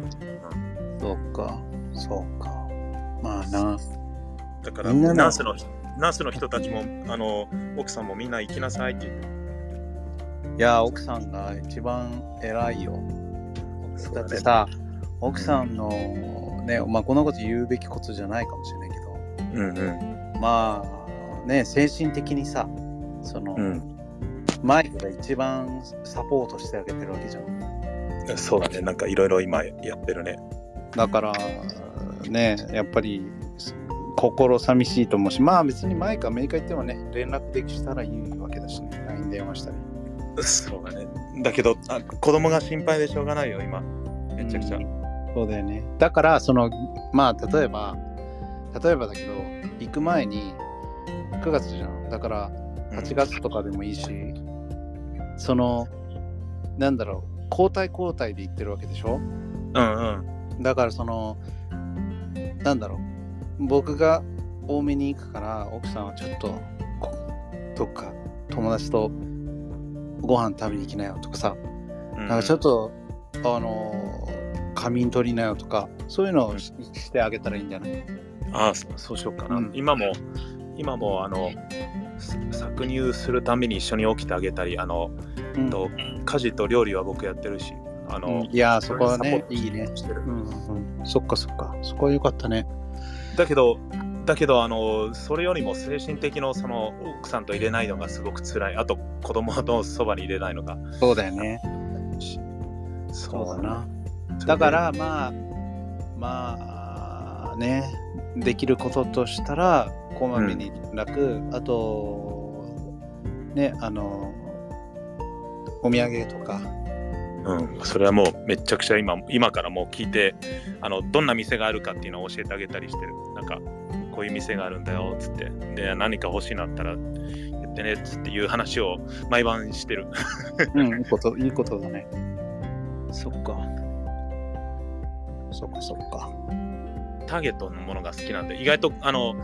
そうか、そうか。まあな。だから、ナースのナースの人たちも、あの奥さんもみんな行きなさいって言って。いや、奥さんが一番偉いよ。だってさ、奥さんのね、まあこんなこと言うべきことじゃないかもしれないけど、うんうん。まあね、精神的にさ、その、うんマイクが一番サポートしてあげてるわけじゃん。そうだね、なんかいろいろ今やってるね。だから、ね、やっぱり心寂しいと思うし、まあ別にマイクアメリカ行ってもね、連絡できしたらいいわけだしね、LINE 電話したり。そうだね。だけどあ、子供が心配でしょうがないよ、今。めちゃくちゃ。うんそうだよね。だから、その、まあ、例えば、例えばだけど、行く前に9月じゃん。だから、8月とかでもいいし、その、なんだろう、交代交代で行ってるわけでしょ？うんうん。だから、その、なんだろう、僕が多めに行くから、奥さんはちょっと、こどっか友達とご飯食べに行きなよとかさ、うん。なんかちょっと、あのー仮眠取りなよとか、そういうのをししてあげたらいいんじゃない？ああ、そそうしようかな。うん。今も、今も、あの、す搾乳するために一緒に起きてあげたり、あの、うんと家事と料理は僕やってるし、あの、いやー、そこはねいいね。してるうんうん、そっかそっか。そこはよかったね。だけど、だけど、あの、それよりも精神的のその奥さんと入れないのがすごく辛い。あと、子供のそばに入れないのが。そうだよね。そそうだな。だから、まあ、まあ、ね、できることとしたら、こまめに連絡、あと、ね、あの、お土産とか、うん、それはもうめちゃくちゃ今今からもう聞いてあのどんな店があるかっていうのを教えてあげたりしてるなんかこういう店があるんだよっつってで何か欲しいなったら言ってねっつっていう話を毎晩してるうん、いいこと、いいことだね。そっか。そっかそっか。ターゲットのものが好きなんで意外とあの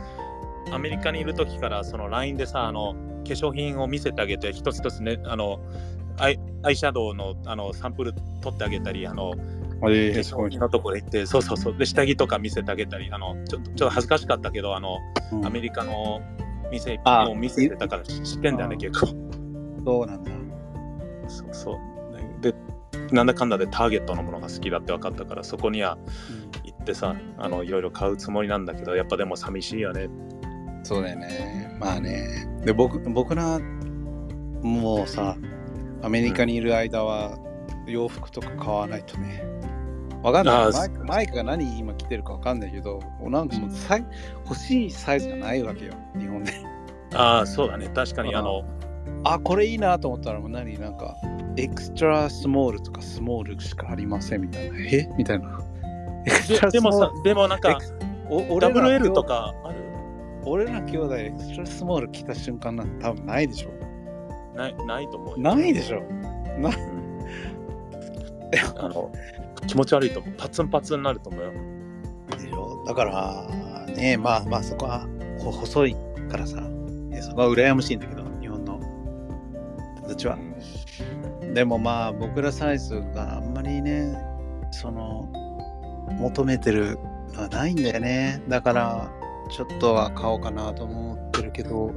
アメリカにいる時からその LINE でさあの化粧品を見せてあげて一つ一つねあのアイアイシャドウのあのサンプル取ってあげたりあのえ化粧品のところ行ってそうそうそう。で下着とか見せてあげたりあのちょちょっと恥ずかしかったけどあのアメリカの店あを見せてたから知知ってんだよねあ結構。そうなんだ。そうそう。でなんだかんだでターゲットのものが好きだって分かったからそこには行ってさあのいろいろ買うつもりなんだけどやっぱでも寂しいよねそうだよね。まあね。で、僕、僕ら、もうさ、アメリカにいる間は洋服とか買わないとね。わかんないマイク。マイクが何今着てるかわかんないけど、なんかもうサイ欲しいサイズがないわけよ、日本で。ああそうだね確かにああのあ、これいいなと思ったらもう何なんか、 extra small とかスモールしかありませんみたいな。え？みたいな。ででもさでもなんか WL とかある？俺ら兄弟 extra small 着た瞬間なんて多分ないでしょ。ないないと思うよ。ないでしょ。なあの気持ち悪いと思う。パツンパツンになると思うよ。でしょだからねまあまあそこはほ細いからさ。ねそこは羨ましいんだけど日本の。人たちはでもまあ僕らサイズがあんまりねその求めてるのはないんだよね。だからちょっとは買おうかなと思ってるけど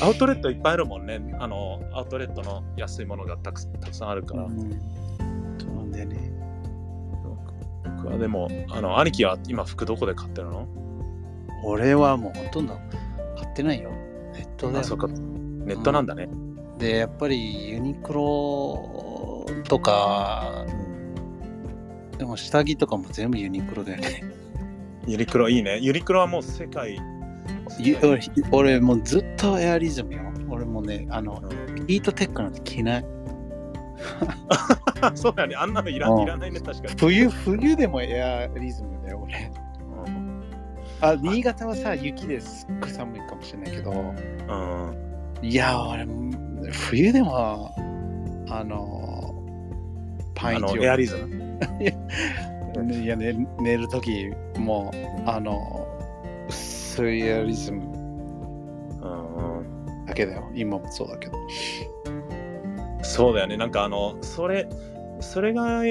アウトレットいっぱいあるもんね。あの、アウトレットの安いものがたくたくさんあるから。うんそうなんだよね僕はでも、あの、兄貴は今服どこで買ってるの？俺はもうほとんど買ってないよネットであ、そっか。ネットなんだね。でやっぱりユニクロとかでも下着とかも全部ユニクロだよね。ユニクロいいね。ユニクロはもう世界。ゆ俺俺もうずっとエアリズムよ。俺もね、あの、うんヒートテックなんて着ない。[LAUGHS] そうだね。あんなのいらうんいらないね、確かに。冬、冬でもエアリズムだよ、俺。うんあ、新潟はさ、雪ですっごい寒いかもしれないけど、うん。いや、俺、冬でも、あの、パンあの、イチエアリズム。[LAUGHS] ねいや、ね、寝るとき、もう、あの、薄いエアリズムうんうんだけだよ。今もそうだけど。そうだよね。なんかあの、それ、それが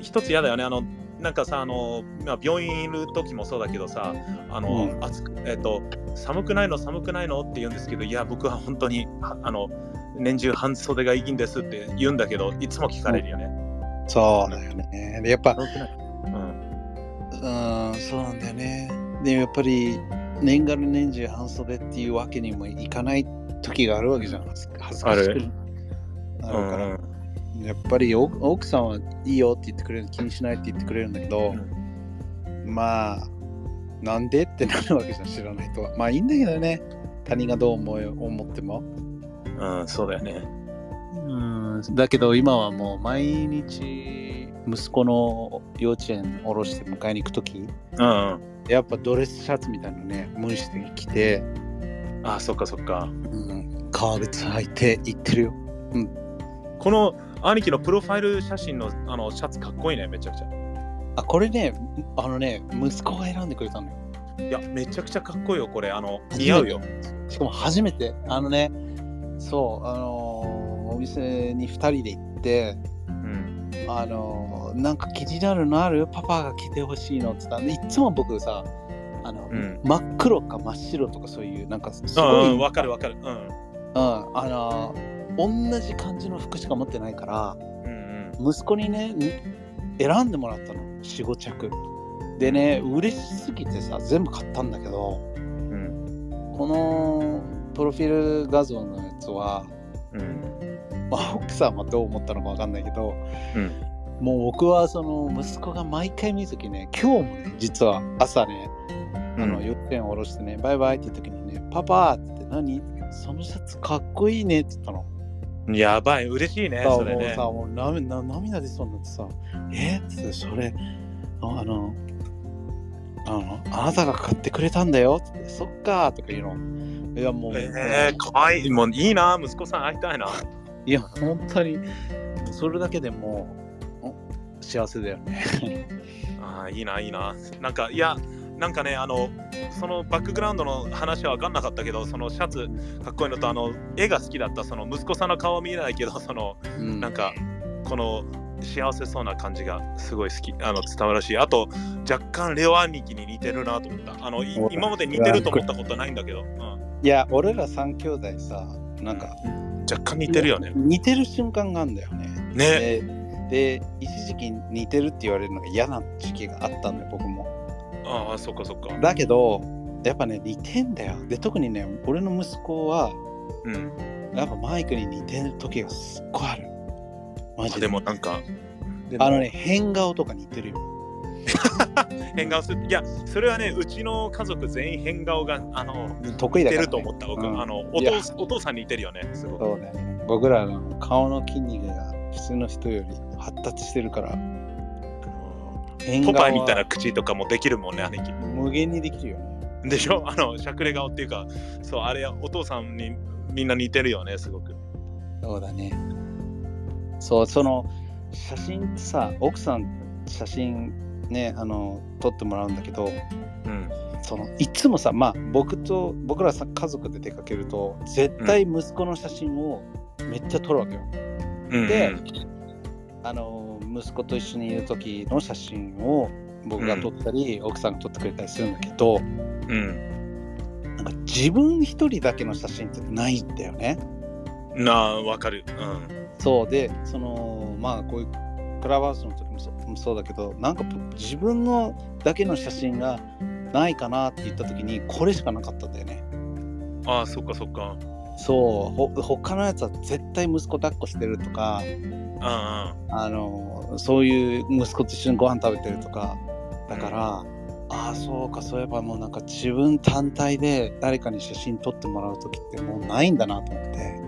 一つ嫌だよね。あの、なんかさ、あの、まあ、病院いる時もそうだけどさ、あの、うん暑く、えっ、と、寒くないの、寒くないのって言うんですけど、いや、僕は本当に、はあの、年中半袖がいいんですって言うんだけど、いつも聞かれるよね。そうだよね。でやっぱ、うん。うん、そうなんだよね。でもやっぱり、年がら年中半袖っていうわけにもいかない時があるわけじゃん。恥ずかしくなるから。うんやっぱり奥奥さんはいいよって言ってくれる気にしないって言ってくれるんだけど、まあなんでってなるわけじゃん知らないとはまあいいんだけどね他人がどう思う思ってもうん、そうだよね。うんだけど今はもう毎日息子の幼稚園降ろして迎えに行くとき、うんうん。やっぱドレスシャツみたいなのね、無理して着て、あ、そっかそっか。うん、革靴履いて行ってるよ。この兄貴のプロファイル写真のあのシャツかっこいいね、めちゃくちゃ。あ、これね、あのね、息子が選んでくれたのよ。いや、めちゃくちゃかっこいいよ、これ。あの、似合うよ。しかも初めて、あのね、そう、あのーお店に2人で行って、うん。あのーなんか気になるのある？パパが着てほしいのって言ったら、いつも僕さ、あの、うん。真っ黒か真っ白とかそういう、なんかすうごい、んうん、わかるわかる。うん。うん、あのー同じ感じの服しか持ってないから、うん息子にね、ん選んでもらったの、4、5着。でね、嬉しすぎてさ、全部買ったんだけど、うん。うん。このプロフィール画像のやつは、うん。まあ、奥さんはどう思ったのかわかんないけど、うんもう僕はその息子が毎回見るときね、今日もね、実は朝ね、あのうん幼稚園を下ろしてね、バイバイって言った時にね、パパって何？そのシャツかっこいいねって言ったの。やばい、嬉しいね、さそれね。もうさ、もう涙涙出そうになってさ、え？ってそれ、あの、あの、あなたが買ってくれたんだよってそっかーとか言うの。いやもう、えー、かわいい。もういいな、息子さん会いたいな。いや、本当に、それだけでもう、お幸せだよね。[LAUGHS] ああ、いいな、いいな。なんか、いや、なんかね、あの、そのバックグラウンドの話は分かんなかったけど、そのシャツかっこいいのと、あの、絵が好きだった、その息子さんの顔は見えないけど、その、うんなんか、この幸せそうな感じがすごい好き、あの、伝わるし、あと、若干レオ兄貴に似てるなと思った。あの、今まで似てると思ったことないんだけど、うん、いや、俺ら三兄弟さ、なんか、若干似てるよね。似てる瞬間があるんだよね。ね。で、で一時期似てるって言われるのが嫌な時期があったんだよ、僕も。ああ、そっかそっか。だけど、やっぱね、似てんだよ。で、特にね、俺の息子は、うん。やっぱマイクに似てる時がすっごいある。マジで。でもなんか、あのね、変顔とか似てるよ。[LAUGHS] 変顔する。いや、それはね、うちの家族全員変顔が、あの、得意だから、ね。似てると思った。僕、うんあのお父お父さんに似てるよね、すごく。そうだよね。僕らの顔の筋肉が普通の人より発達してるから、ポパイみたいな口とかもできるもんね、兄貴。無限にできるよね。でしょ？[LAUGHS] あの、しゃくれ顔っていうか、そう、あれ、お父さんにみんな似てるよね、すごく。そうだね。そう、その写真ってさ、奥さん写真ね、あの、撮ってもらうんだけど、うん。そのいつもさ、まあ僕と、僕らさ、家族で出かけると、絶対息子の写真をめっちゃ撮るわけよ。うん、であの、息子と一緒にいる時の写真を僕が撮ったり、奥さんが撮ってくれたりするんだけど、うん。なんか自分一人だけの写真ってないんだよね。なあ、わかる。そうで、そのまあこういうクラブハウスの時もそうもそうだけど、なんか自分のだけの写真がないかなって言った時にこれしかなかったんだよね。うん。ああ、そっかそっか。そう、ほ他のやつは絶対息子抱っこしてるとか、うんうん。あのそういう息子と一緒にご飯食べてるとか、だから、ああ、そうか、そういえばもうなんか自分単体で誰かに写真撮ってもらう時ってもうないんだなと思って。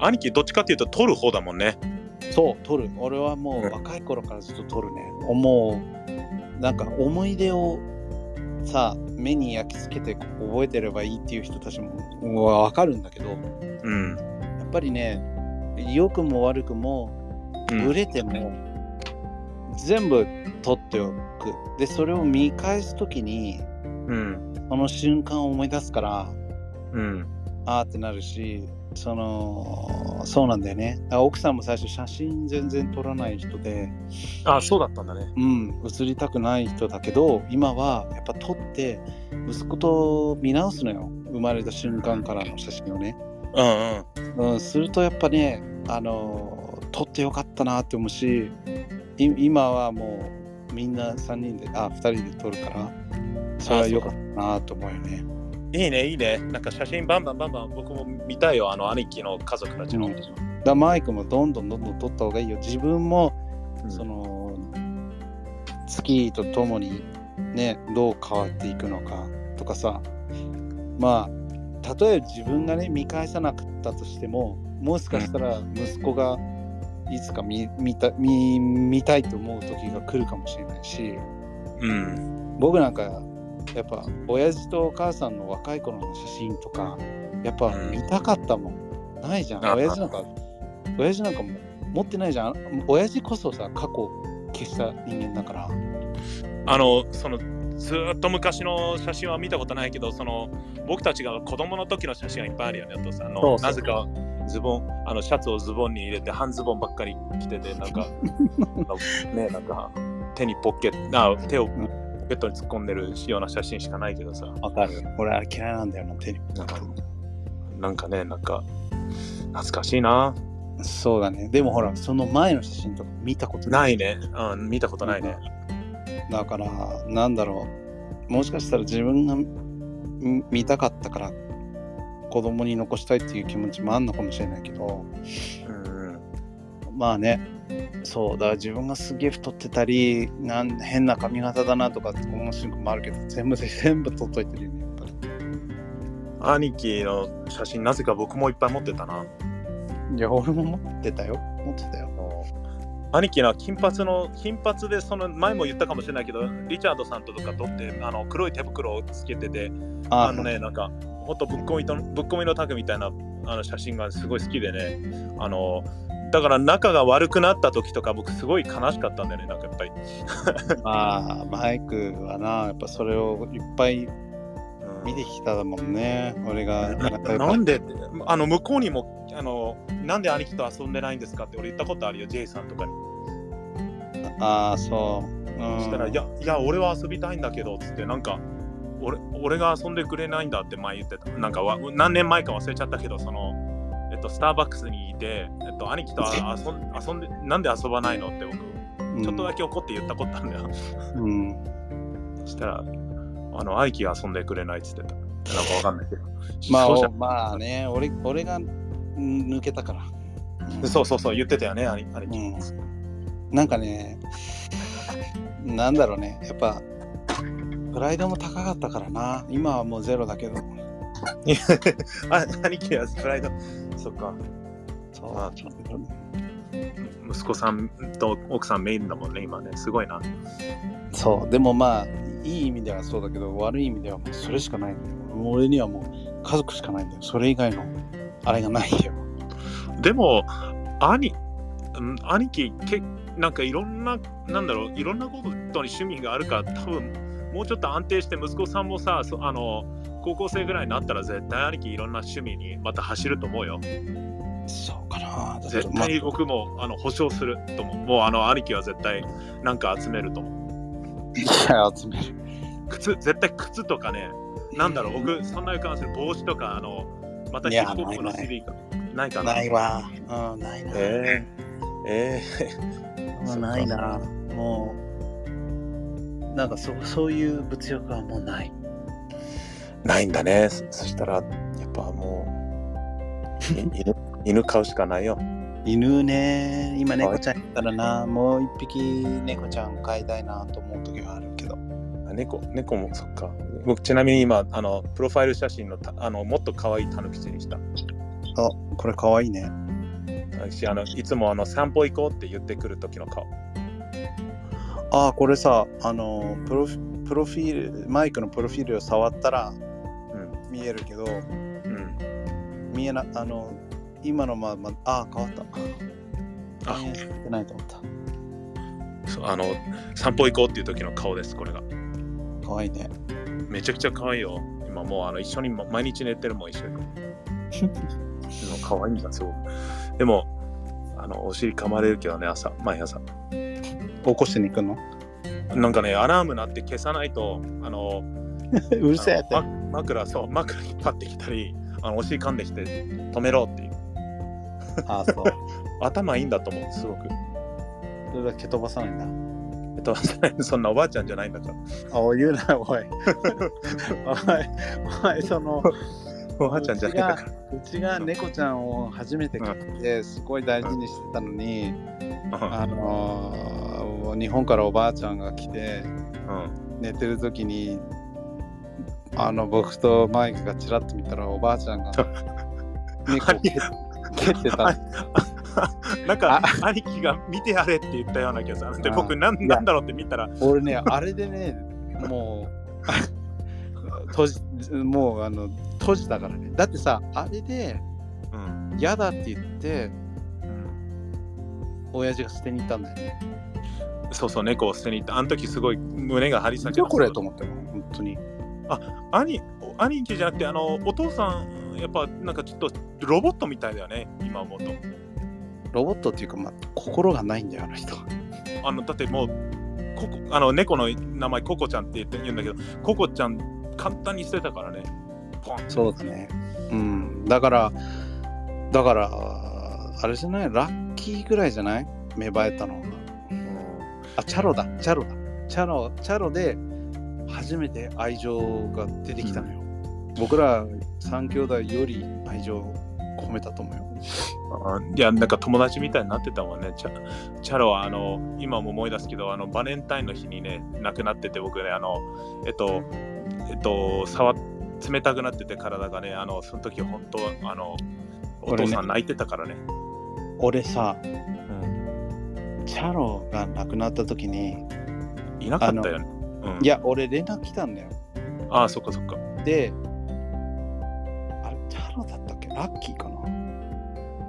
兄貴、どっちかっていうと、撮る方だもんね。そう、撮る。俺はもう若い頃からずっと撮るね。もう、なんか思い出をさ、目に焼き付けて覚えてればいいっていう人たちもわかるんだけど、やうん。っぱりね、良くも悪くも、うんブレても、全部撮っておく。で、それを見返すときに、うん。その瞬間を思い出すから、うん。あーってなるし、その、そうなんだよね。奥さんも最初写真全然撮らない人で、ああ、そうだったんだね。うん、映りたくない人だけど、今はやっぱ撮って、息子と見直すのよ。生まれた瞬間からの写真をね。うんうん。うん、するとやっぱね、あのー撮ってよかったなって思うし、い今はもうみんな3人で、あ、2人で撮るから、それはよかったなと思うよね。いいね、いいね。なんか写真バンバンバンバン僕も見たいよ。あの兄貴の家族たちの。うんだマイクもどんどんどんどん撮った方がいいよ。自分も、うんその、月とともにね、どう変わっていくのかとかさ、まあ、例えば自分がね、見返さなかったとしても、もしかしたら息子がいつか見見た見見たいと思う時が来るかもしれないし。うん。僕なんかやっぱ親父とお母さんの若い頃の写真とかやっぱうん。見たかったもん、ないじゃん。あ親父なんか親父なんかも持ってないじゃん。親父こそさ過去消した人間だから。あの、その、ずーっと昔の写真は見たことないけど、その、僕たちが子供の時の写真がいっぱいあるよね、お父さん。あのそうそう。なぜかズボン、あの、シャツをズボンに入れて、半ズボンばっかり着てて、なんか、[LAUGHS] ね、なんか、手にポッケあ手をポケットに突っ込んでるような写真しかないけどさ、わかる俺あれ嫌いなんだよな手になんか、なんかね、なんか、懐かしいな。そうだねでもほらその前の写真とか見たことないね。うん、見たことないね。だからなんだろうもしかしたら自分がん見たかったから子供に残したいっていう気持ちもあんのかもしれないけど。うん。まあね。そうだから自分がすげえ太ってたりなん変な髪型だなとかって思う瞬間もあるけど全部全部撮っといてるよねやっぱり。兄貴の写真、なぜか僕もいっぱい持ってたな。いや俺も持ってたよ。持ってたよ。兄貴の金髪の金髪でその前も言ったかもしれないけどリチャードさんとか撮ってあの黒い手袋をつけててああのねなんかほんとぶっ込みとぶっ込みのタグみたいなあの写真がすごい好きでね。あのだから仲が悪くなった時とか僕すごい悲しかったんだよねなんかやっぱり、ま [LAUGHS] あマイクはなやっぱそれをいっぱいうん見てきたもんね。俺がなんであの向こうにもあのなんで兄貴と遊んでないんですかって俺言ったことあるよ J さんとかに。ああそう、うん、そしたら、いや、いや、俺は遊びたいんだけど、つって、なんか、俺俺が遊んでくれないんだって前言ってた。なんかわ、何年前か忘れちゃったけど、その、えっと、スターバックスにいて、えっと、兄貴と遊ん遊んで、なんで遊ばないのって僕、ちょっとだけ怒って言ったことあるんだよ。うんそしたら、あの、兄貴が遊んでくれないっつってた。なんかわかんないけど。まあまあね俺俺がん抜けたから、うんそうそうそう、言ってたよね、兄兄貴。うんなんかねなんだろうねやっぱプライドも高かったからな今はもうゼロだけど [LAUGHS] あ兄貴はプライド。そっか。そう、まあ息子さんと奥さんメインだもんね、今ね。すごいな。そうでもまあいい意味ではそうだけど悪い意味ではもうそれしかないんだよ俺にはもう家族しかないんだよそれ以外のあれがないよでも、兄、うん兄貴、けなんかいろんな、なんだろう、いろんなことに趣味があるから、多分もうちょっと安定して、息子さんもさ、そあの、高校生ぐらいになったら、絶対兄貴いろんな趣味にまた走ると思うよ。そうかな絶対に僕も、あの保証すると思う。もうあの兄貴は絶対なんか集めると思う。いや集める靴、絶対靴とかね、なんだろう、僕、そんな予感する帽子とか、あの、またヒップホップのないない CD か。ないかな？ないわうんないな、えー、えまあ [LAUGHS] ないなもうなんかそそういう物欲はもうないー、ないんだね。そそしたら、やっぱもう、[LAUGHS] い犬犬飼うしかないよ。犬ね今はい猫ちゃんいたらなもう一匹猫ちゃん飼いたいなと思う時はあるけどあ猫、猫もそっか。僕、ちなみに今、あの、プロファイル写真のたあのもっと可愛いタヌキチにした。あこれかわいいね私あのいつもあの散歩行こうって言ってくる時の顔。ああこれさあのプロフプロフィールマイクのプロフィールを触ったらうん。見えるけどうん。見えなあの今のままああ変わったあ反映されてないと思ったそうあの散歩行こうっていう時の顔です、これが。かわいいねめちゃくちゃ可愛いよ。今もうあの一緒に毎日寝てるもん一緒に。[LAUGHS] 可愛いんだ、すごく。でも、あのお尻噛まれるけどね、朝、毎朝。起こしに行くの？なんかね、アラーム鳴って消さないと、あの、[LAUGHS] うるせえってま枕、そう、枕引っ張ってきたり、あのお尻噛んできて止めろっていう。ああそう [LAUGHS] 頭いいんだと思う、すごく。それだけ飛ばさないんだえっと、[LAUGHS] そんなおばあちゃんじゃないんだから。あお言うなおいおいおいそのおばあちゃんじゃないんだから。うちが猫ちゃんを初めて飼ってすごい大事にしてたのに、あのー日本からおばあちゃんが来てうん寝てる時にあの僕とマイクがちらっと見たらおばあちゃんが [LAUGHS] 猫を蹴蹴ってた [LAUGHS] なんか兄貴が見てやれって言ったような気がする。で、あ僕なんなんだろうって見たら、俺ね、あれでね、もう、[LAUGHS] 閉じ、もう、あの、閉じたからね。だってさ、あれで、うん。嫌だって言って、うん親父が捨てに行ったんだよね。そうそう、猫を捨てに行った。あの時すごい胸が張り裂けた。何これと思ったの、本当に。兄兄貴じゃなくて、あの、お父さん、やっぱなんかちょっとロボットみたいだよね、今思うと。ロボットっていうか、まあ、心がないんだよ、あの人は。あのだってもうココあの猫の名前ココちゃんって言って言うんだけどココちゃん簡単に捨てたからねポンそうだね。うん。だから、だから、あれじゃない？ラッキーぐらいじゃない？芽生えたのは。あ、チャロだ、チャロだ。チャロ、チャロで初めて愛情が出てきたのよ。僕ら三兄弟より愛情を込めたと思うよ。あいやなんか友達みたいになってたもんねチャチャロはあの今も思い出すけどあのバレンタインの日にね亡くなってて僕ねあのえっとえっと触っ冷たくなってて体がねあのその時本当あのお父さん泣いてたからね俺さ、うんチャロが亡くなった時に、いなかったよね、うん、いや、俺連絡来たんだよ。ああそっかそっか。で、あれ、チャロだったっけ？ラッキーかな？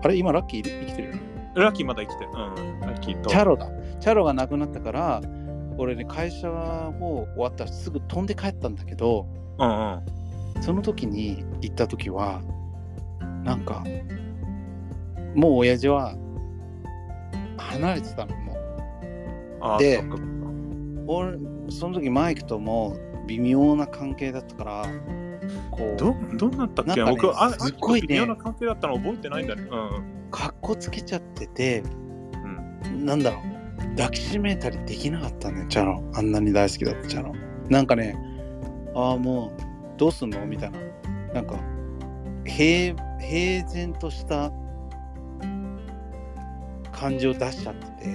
あれ、今ラッキー生きてるラッキーまだ生きてる。うんラッキーと。チャロだ。チャロが亡くなったから、俺ね、会社も終わった。らすぐ飛んで帰ったんだけど、うんうん。その時に行った時は、なんか、もう親父は離れてたの、もう。で俺、その時マイクとも微妙な関係だったから、こう、どどんなったっけ、ね僕、あすっごいね微妙な関係だったの覚えてないんだね。うん。かっこつけちゃってて、うん、なんだろう、抱きしめたりできなかったね、チャロ。あんなに大好きだったチャロ。なんかね、ああ、もう、どうすんの？みたいな。なんか、平、平然とした感じを出しちゃってて、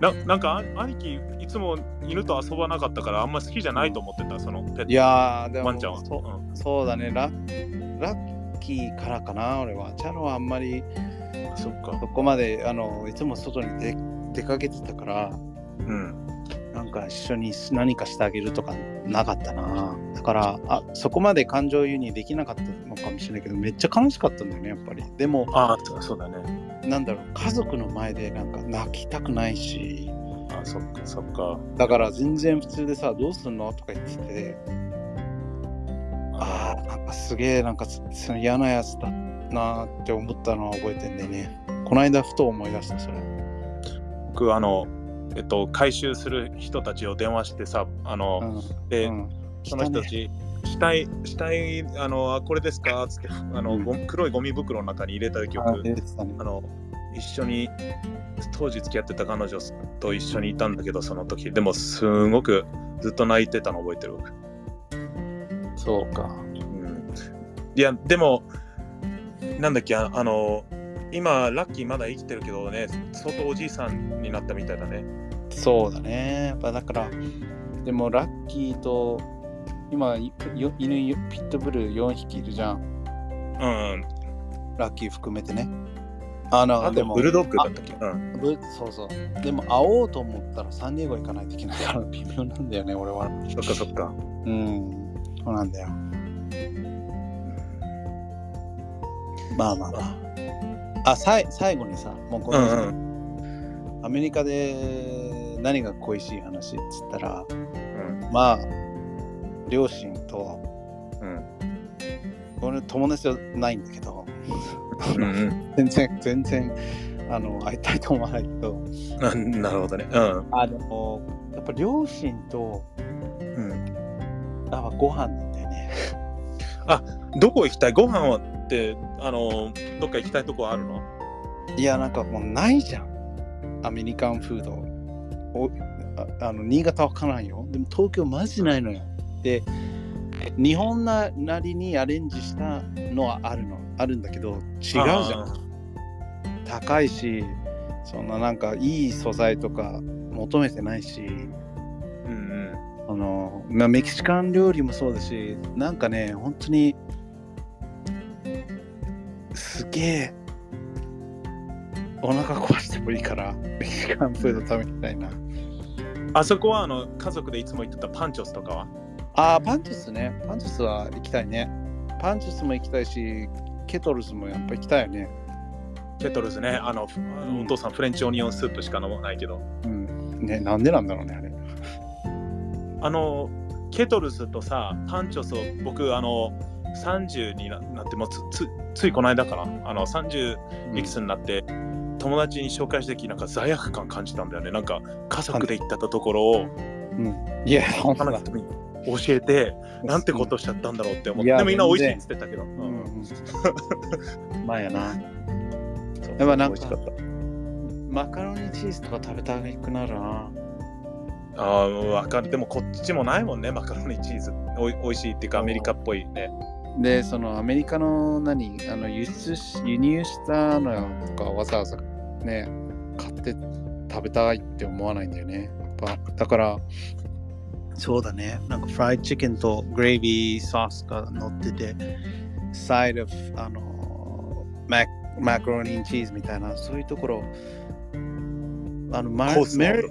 ななんか、あ兄貴、いつも犬と遊ばなかったから、あんま好きじゃないと思ってた、そのペット。いやー、でもワンちゃんは。そううんそうだねラ、ラッキーからかな、俺は。チャロはあんまりそっか。そこまで、あの、いつも外に出出かけてたから、うん。なんか一緒に何かしてあげるとかなかったな。だからあ、そこまで感情移入できなかったのかもしれないけど、めっちゃ悲しかったんだよね、やっぱり。でも、ああ、そそうだね。なんだろう、家族の前でなんか泣きたくないし、あそっか、そっか。だから全然普通でさ、どうすんのとか言ってて、ああ、なんかすげえ、なんかそその嫌なやつだなって思ったのは覚えてんだよね。この間ふと思い出した、それ。僕、あの、えっと、回収する人たちを電話してさ、あの、うん。で、うんその人たち、死体、死体、あの、あこれですか？つって、あの、うんゴ黒いゴミ袋の中に入れた時あねあの、一緒に、当時付き合ってた彼女と一緒にいたんだけど、その時。でも、すごくずっと泣いてたの覚えてる。僕そうか。うん、いや、でも、なんだっけ、ああの、今、ラッキーまだ生きてるけどね、相当おじいさんになったみたいだね。そうだね。やっぱだから、でもラッキーと、今、いよ犬、ピットブル4匹いるじゃん。うん。ラッキー含めてね。あの、あと、でも、ブルドッグだったっけ？うん。ぶそうそう。でも、会おうと思ったらサンディエゴ行かないといけないから、[LAUGHS] 微妙なんだよね、俺は。そっかそっか。うん、そうなんだよ。まあまあまあ。あ、さい最後にさ、もうこうの、んアメリカで何が恋しい話っつったら、うん。まあ、両親と、うん。俺友達はないんだけど、うんうん [LAUGHS] 全然、全然、あの、会いたいと思わないけど、ななるほどね。うん。あの、やっぱ両親と、うん、やっぱご飯なんだよね。どこ行きたい？ご飯はって、あの、どっか行きたいとこあるの？いや、なんかもうないじゃん。アメリカンフード。おああの新潟わからんよ。でも東京マジないのよ。で、日本ななりにアレンジしたのはあるの。あるんだけど、違うじゃん。あ高いし、そんななんかいい素材とか求めてないし、ーうんうん。あの、まあ、メキシカン料理もそうだし、なんかね、本当に、すげえ、お腹壊してもいいから、メキシカンフード食べたいな。あそこはあの家族でいつも行ってたパンチョスとかは？ああ、パンチョスね。パンチョスは行きたいね。パンチョスも行きたいし、ケトルズもやっぱ行きたいよね。ケトルズね、あの、んお父さんフレンチオニオンスープしか飲まないけど、うん。ね、なんでなんだろうね、あれ。あの、ケトルズとさ、パンチョスを僕、あの、30にななってもつつついこの間かな、あの30いくつになって、友達に紹介した時なんか罪悪感感じたんだよね。なんか家族で行ったところをうん。いや、本当だ教えて、なんてことしちゃったんだろうって思って、でもみんな美味しいって言ってたけど。ううんん。まあやな。やっぱなんか。マカロニチーズとか食べたくなるな。ああ、わかる。でもこっちもないもんね、マカロニチーズ。おい美味しいっていうか、アメリカっぽいね。で、そのアメリカの何、あの輸出し、輸入したのよとかわざわざね、買って食べたいって思わないんだよね。やっぱだから、そうだね。なんかフライチキンとグレイビーソースが乗ってて、サイド、あの、ママカロニチーズみたいな、そういうところ、あの、マコースメリ。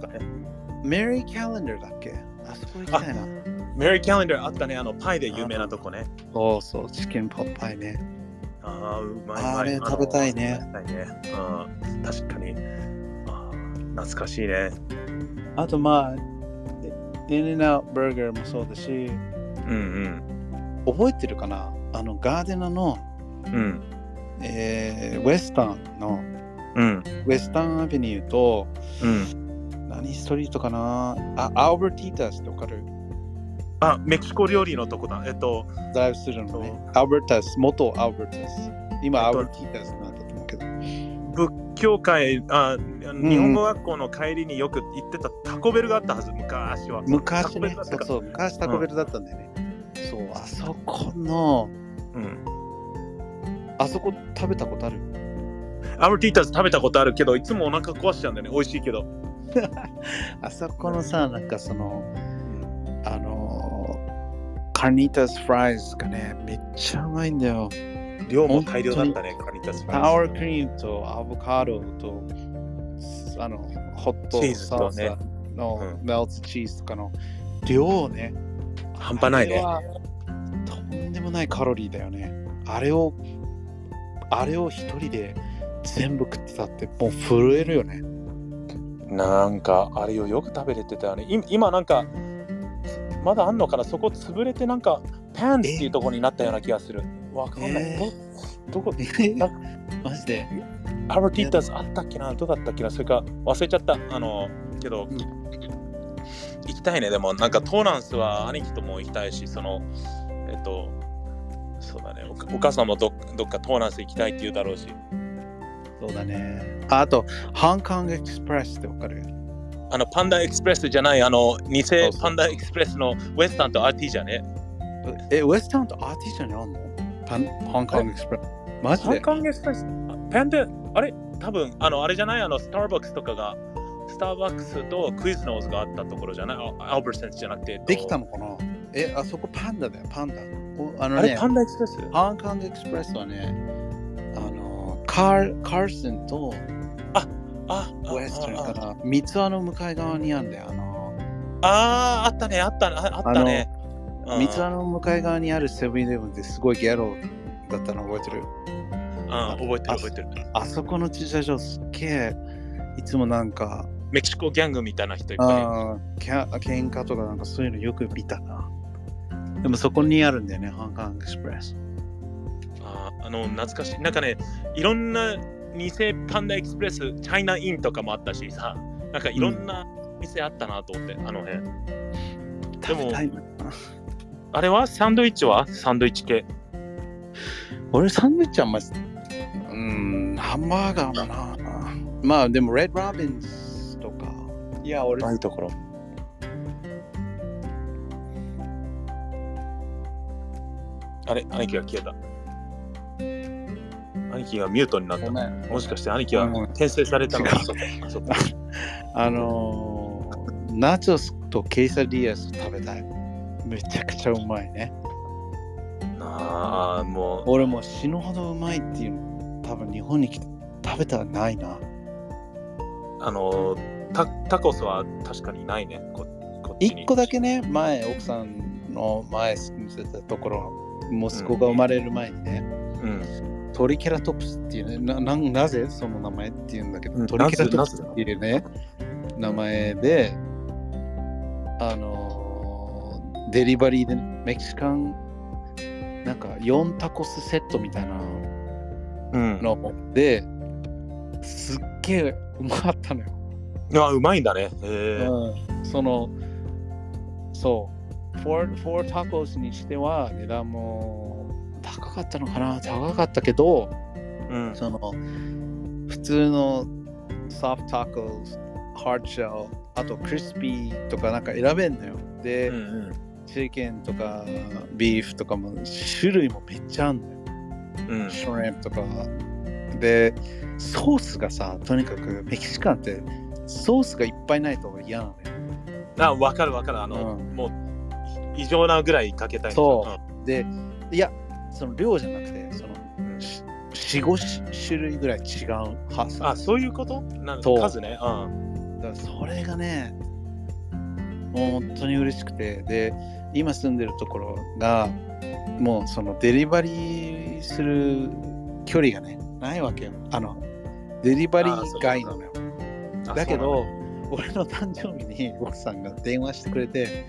メリーキャレンダーだっけ？あそこ行きたいな。メリーキャレンダーあったね、あのパイで有名なとこね。そうそう、チキンポップパイね。ああ、うまい。あれの食べたいね。食べたいね。うん、確かに。あー懐かしいね。あとまあ、インナーバーガーもそうだし、うん覚えてるかな？あのガーデナの、うん。うん。えーウェスタンの、うん。ウェスタンアベニューと、うん。何ストリートかな？あ、アルバティータスってわかる？あ、メキシコ料理のとこだ。えっと、ドライブするのね。アルバタス、元アルバタス。今、アえっとルバティータスな教界あ、日本語学校の帰りによく行ってたタコベルがあったはず、昔は。昔ねタコベルだ、ったかそうそう、昔タコベルだったんだよね。そう、あそこの、うん。あそこ食べたことある？アルティータス食べたことあるけど、いつもお腹壊しちゃうんだよね。美味しいけど。[LAUGHS] あそこのさ、なんかその、あのー、カニタスフライズがね、めっちゃうまいんだよ。量も大量だったね、カニタスフライズパワークリームとアボカドと、あの、ホットチーズとねのうんメルトチーズとかの量ね。半端ないね。とんでもないカロリーだよね。あれを、あれを一人で全部食ってたってもう震えるよね。なんか、あれをよく食べれてたよね。い今なんか、まだあんのかな？そこ潰れてなんか、パンツっていうところになったような気がする。わかんない。えどどこ、[LAUGHS] なマジで。アルティータスあったっけな？どうだったっけな？それか忘れちゃった。あの、けど、ん行きたいね。でも、なんかトーランスは兄貴とも行きたいし、その、えっと、そうだね。おお母さんもどどっかトーランス行きたいって言うだろうし。そうだね。ああと、ハンカングエクスプレスってわかる？あの、パンダエクスプレスじゃない、あの、偽パンダエクスプレスのウエスタンとアーティじゃね？え、ウエスタンとアーティシャンにあんの？パンハンカングエクスプレス。マジで？ハンカンエクスプレスパンダ、あれ？多分、あの、あれじゃない？あの、スターバックスとかが、スターバックスとクイズノーズがあったところじゃない？あアルバーセンスじゃなくて。えっとできたのかな？え、あそこパンダだよ、パンダ。おあのねパンダエクスプレスハンカングエクスプレスはね、あの、カーカーソンとあ、あウエスタンあからミツワの向かい側にあるんだよ。あの、あー、あったね、あったね、ああったね。うん三つ輪の向かい側にあるセブンイレブンってすごいギャロだったの覚えてる？うん、覚えてる、覚えてる。あそこの駐車場すっげえ、いつもなんか、メキシコギャングみたいな人いっぱい。あーキャ喧嘩とかなんかそういうのよく見たな。でもそこにあるんだよね、ハンカンエクスプレス。あーあの、懐かしい。なんかね、いろんな偽パンダエクスプレス、チャイナインとかもあったしさ、なんかいろんな店あったなと思って、あの辺。でもあれは？サンドイッチは？サンドイッチ系。俺サンドイッチあんまり、うん、ハンバーガーもな。まあでも、レッド・ロビンスとか。いや、俺ああいうところ。あれ、兄貴が消えた。兄貴がミュートになった。もしかして兄貴はうん転生されたのか？[LAUGHS] あのー、ナチョスとケイサディアスを食べたい。めちゃくちゃうまいね。ああ、もう、俺もう死ぬほどうまいっていうの、多分日本に来て食べたらないな。あのタタコスは確かにないね。ここっちに。一個だけね、前、奥さんの前住んでたところ、息子が生まれる前にね、うん。トリケラトプスっていうね、なななぜその名前っていうんだけど、うん。トリケラトプスっていうね、名前で、あのーデリバリーでね、メキシカン、なんか4タコスセットみたいなうん。ので、すっげえうまかったのよ。あうまいんだね。へえ。うん、その、そう、4, 4タコスにしては値段も高かったのかな？高かったけど、うん。その、普通のソフトタコス、ハードシェル、あとクリスピーとかなんか選べんのよ。で、うんうんチキンとかビーフとかも種類もめっちゃあんのよ。うん。シュリンプとか。で、ソースがさ、とにかくメキシカンってソースがいっぱいないと嫌なのよ。あわかるわかる。あの、うん。もう異常なぐらいかけたいそょう。で、いや、その量じゃなくて、そのうん。4、5種類ぐらい違うはず。あそういうこと？なん数ね。うん。だからそれがね、もう本当に嬉しくて、で、今住んでるところが、もうそのデリバリーする距離がね、ないわけよ。あの、デリバリー外なのよ。あだけど俺の誕生日に奥さんが電話してくれて、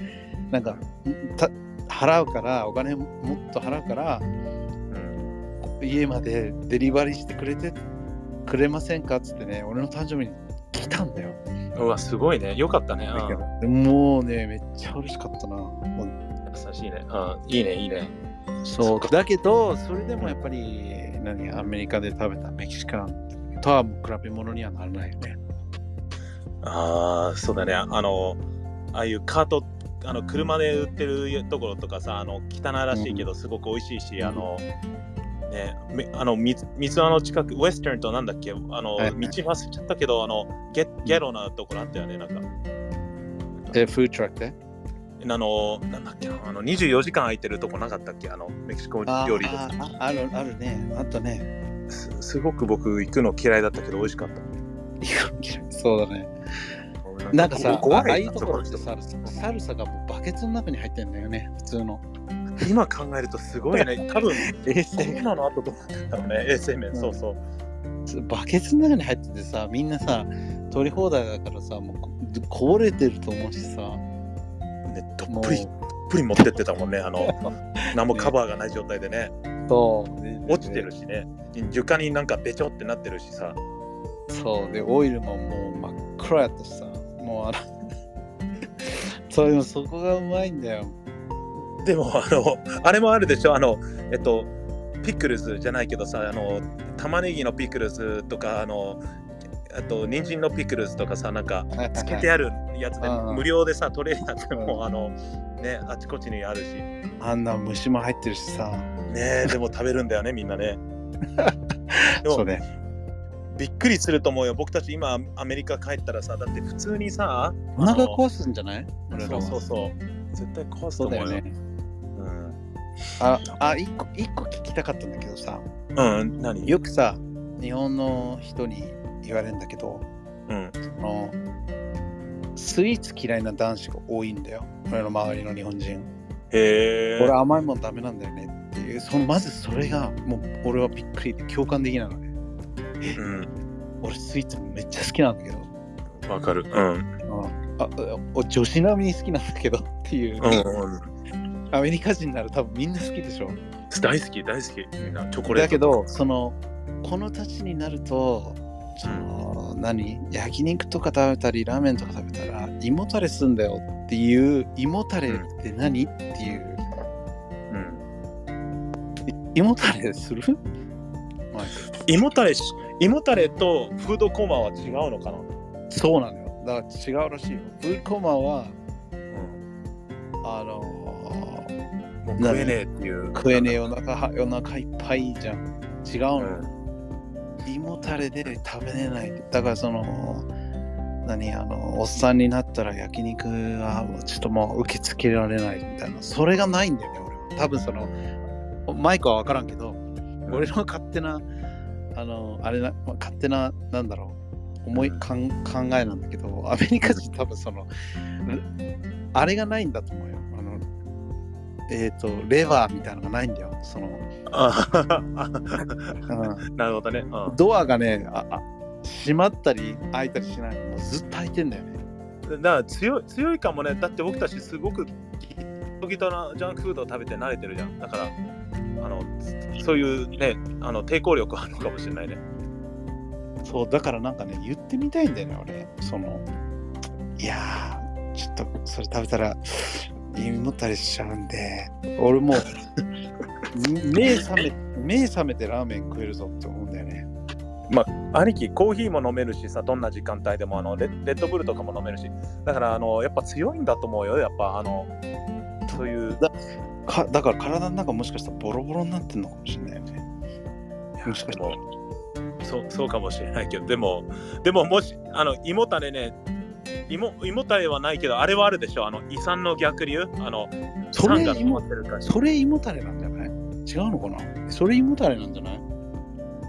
なんか、た払うから、お金もっと払うから、家までデリバリーしてくれてくれませんかっつってね、俺の誕生日に来たんだよ。うわすごいねよかったね、でもうね、めっちゃ嬉しかったな。優しいね、うん、いいねいいね。そう。だけど、それでもやっぱり、何、アメリカで食べたメキシカンとは比べ物にはならないよね。ああそうだね。あのああいうカートあの車で売ってるところとかさあの汚いらしいけどすごく美味しいし、あのねめあのみ三つ輪の近くウェスタンとなんだっけ？あの、はいはい。道忘れちゃったけどあのゲゲロなところあったよねなんか。で、フードトラックで？あのなんだっけなあの24時間空いてるとこなかったっけ？あのメキシコあ料理であああるあるね。あったね。すすごく僕行くの嫌いだったけど美味しかった。そうだね。なんかさ、あ怖いあいうところってさ、サルサがもうバケツの中に入ってんだよね、普通の。今考えるとすごいね。[LAUGHS] 多分衛コ生ロナの後どうなってんだろうね。衛生面、そうそう。バケツの中に入っててさ、みんなさ、取り放題だからさ、もうこ壊れてると思うしさ、ね、どっぷり、どっぷり持ってってたもんね、あの、[LAUGHS] 何もカバーがない状態でね、そう、落ちてるしね、床になんかべちょってなってるしさ、そう、で、オイルももう真っ黒やったしさ、もうあの、[LAUGHS] そういうそこがうまいんだよ。でも、あの、あれもあるでしょ、あの、えっと、ピクルスじゃないけどさ、あの、玉ねぎのピクルスとか、あの、あと、人参のピクルスとかさ、なんか、つけてあるやつでうん無料でさ、取れるやつうんも、あの、ね、あちこちにあるし、あんな虫も入ってるしさ、ね、でも食べるんだよね、みんなね。[LAUGHS] そうね。びっくりすると思うよ。僕たち今アメリカ帰ったらさ、だって普通にさ、お腹壊すんじゃない？そうはそうそう。絶対壊すそと思うよね。うん。あ、あ、一個、一個聞きたかったんだけどさ、うん、何？よくさ、日本の人に言われるんだけど、うん。あのスイーツ嫌いな男子が多いんだよ。俺の周りの日本人。へえ。俺甘いもんダメなんだよねっていう、そのまずそれがもう俺はびっくりで共感できないのね。うん。俺スイーツめっちゃ好きなんだけど、わかる。うん。あ女子並みに好きなんだけどっていう、うん、うん。アメリカ人なら多分みんな好きでしょ。大好き、大好き。みんなチョコレート。だけど、その、このたちになると、その、何？焼肉とか食べたり、ラーメンとか食べたら、胃もたれすんだよっていう、胃もたれって何、っていう、うん。胃もたれする？胃もたれし、胃もたれとフードコーマは違うのかな？そうなのよ。だから違うらしいよ。フードコーマは、うん。あのもう食えねえっていう。食えねえ夜中は夜中いっぱいじゃん。違うのうよ。ん。胃もたれで食べれない。だからその、何あの、おっさんになったら焼肉はちょっともう受け付けられないみたいな。それがないんだよね、俺は。多分その、マイクは分からんけど、俺の勝手な、あの、あれな、勝手な、なんだろう、思いかん考えなんだけどアメリカ人多分そのあれがないんだと思うよあのえっ、とレバーみたいなのがないんだよその、[LAUGHS] なるほどね。うんドアがねああ閉まったり開いたりしないのもうずっと開いてんだよねだから強い強いかもね。だって僕たちすごくギトギトなジャンクフードを食べて慣れてるじゃん。だから、あのそういうね、あの抵抗力あるのかもしれないね。そうだからなんかね言ってみたいんだよね俺そのいやーちょっとそれ食べたら胃もたれしちゃうんで俺もう目覚め目覚めてラーメン食えるぞって思うんだよね。兄貴、コーヒーも飲めるしさ、どんな時間帯でもあのレレッドブルとかも飲めるし、だからあのやっぱ強いんだと思うよ。やっぱあのそういう。かだから体の中もしかしたらボロボロになってんのかもしれないよね。もしかしたら。もそうそうかもしれないけど、でも、でももし、あの胃もたれね、胃も胃もたれはないけど、あれはあるでしょ、あの胃酸の逆流、あの、それ酸が胃も溜まってるから。それ胃もたれなんじゃない違うのかな？それ胃もたれなんじゃない？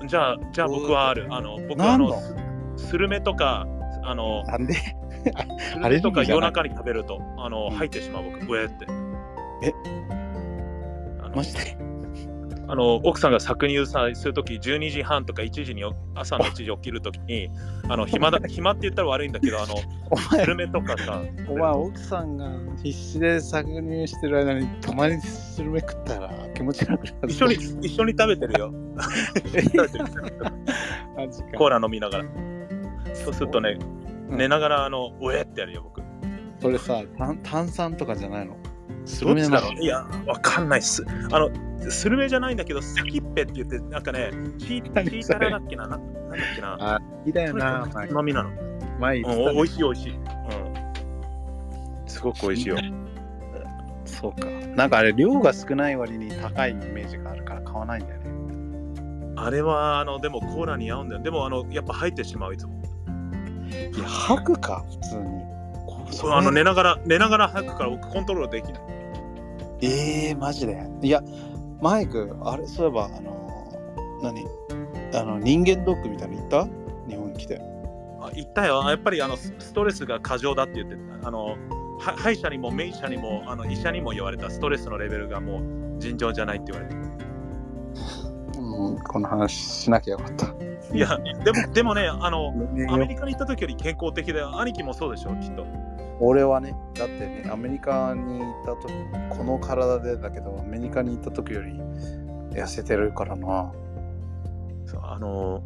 じゃあ、じゃあ僕はある。あの僕はあのススルメとか、あの、なんで？スルメとか夜中に食べると、あの、うん。入ってしまう僕、うえって。え？マジで？あの奥さんが搾乳さするとき12時半とか1時に朝の1時起きるときに [LAUGHS] あの暇だ暇って言ったら悪いんだけどあのお前スルメとかさ。お前奥さんが必死で搾乳してる間にたまにスルメ食ったら気持ち悪くなる一緒に一緒に食べてるよ。[LAUGHS] コーラ飲みながら。そうするとねう。ん。寝ながらあのうえってやるよ僕。それさ炭炭酸とかじゃないの？スルメなのいやわかんないっす。あのスルメじゃないんだけどサキッペって言ってなんかねチー何チータラだっけな？ななんだっけな？あいいだよなとにかく飲みなの。前いしいおいしい、うん、すごくおいしいよ。そうか。なんかあれ量が少ない割に高いイメージがあるから買わないんだよね。あれはあのでもコーラに合うんだよ。でもあのやっぱ入ってしまういつも。いや吐くか普通に。こそうあの寝ながら寝ながら吐くから僕コントロールできないえー、マジで？いやマイクあれそういえばあの何？あの人間ドックみたいに行った？日本に来て。あ言ったよ。やっぱりあのスストレスが過剰だって言ってた。あのは歯医者にも名医者にもあの医者にも言われた。ストレスのレベルがもう尋常じゃないって言われて。うんこの話しなきゃよかった。いやでもでもねあの [LAUGHS] アメねリカに行った時より健康的で兄貴もそうでしょきっと俺はねだってねアメリカに行った時この体でだけどアメリカに行った時より痩せてるからな。そうあの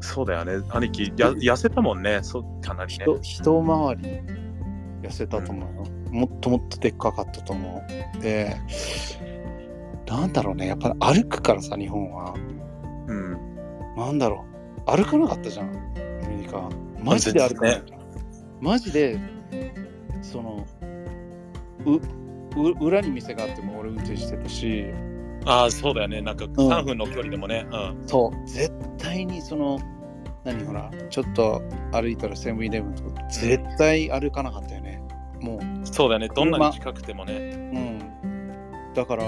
そうだよね。兄貴や痩せたもんね。そうかなりね。人一回り痩せたと思うよ、もっともっとでっかかったと思う。でなんだろうね。やっぱり歩くからさ日本は。うん。なんだろう。歩かなかったじゃん。アメリカ。マジで歩かないじゃん、マジでそのうう裏に店があっても俺運転してたし。ああそうだよね。なんか3分の距離でもね、うん。そう。絶対にその何ほらちょっと歩いたらセブンイレブンとか絶対歩かなかったよね。もうそうだよね。どんなに近くてもね。うん。だから、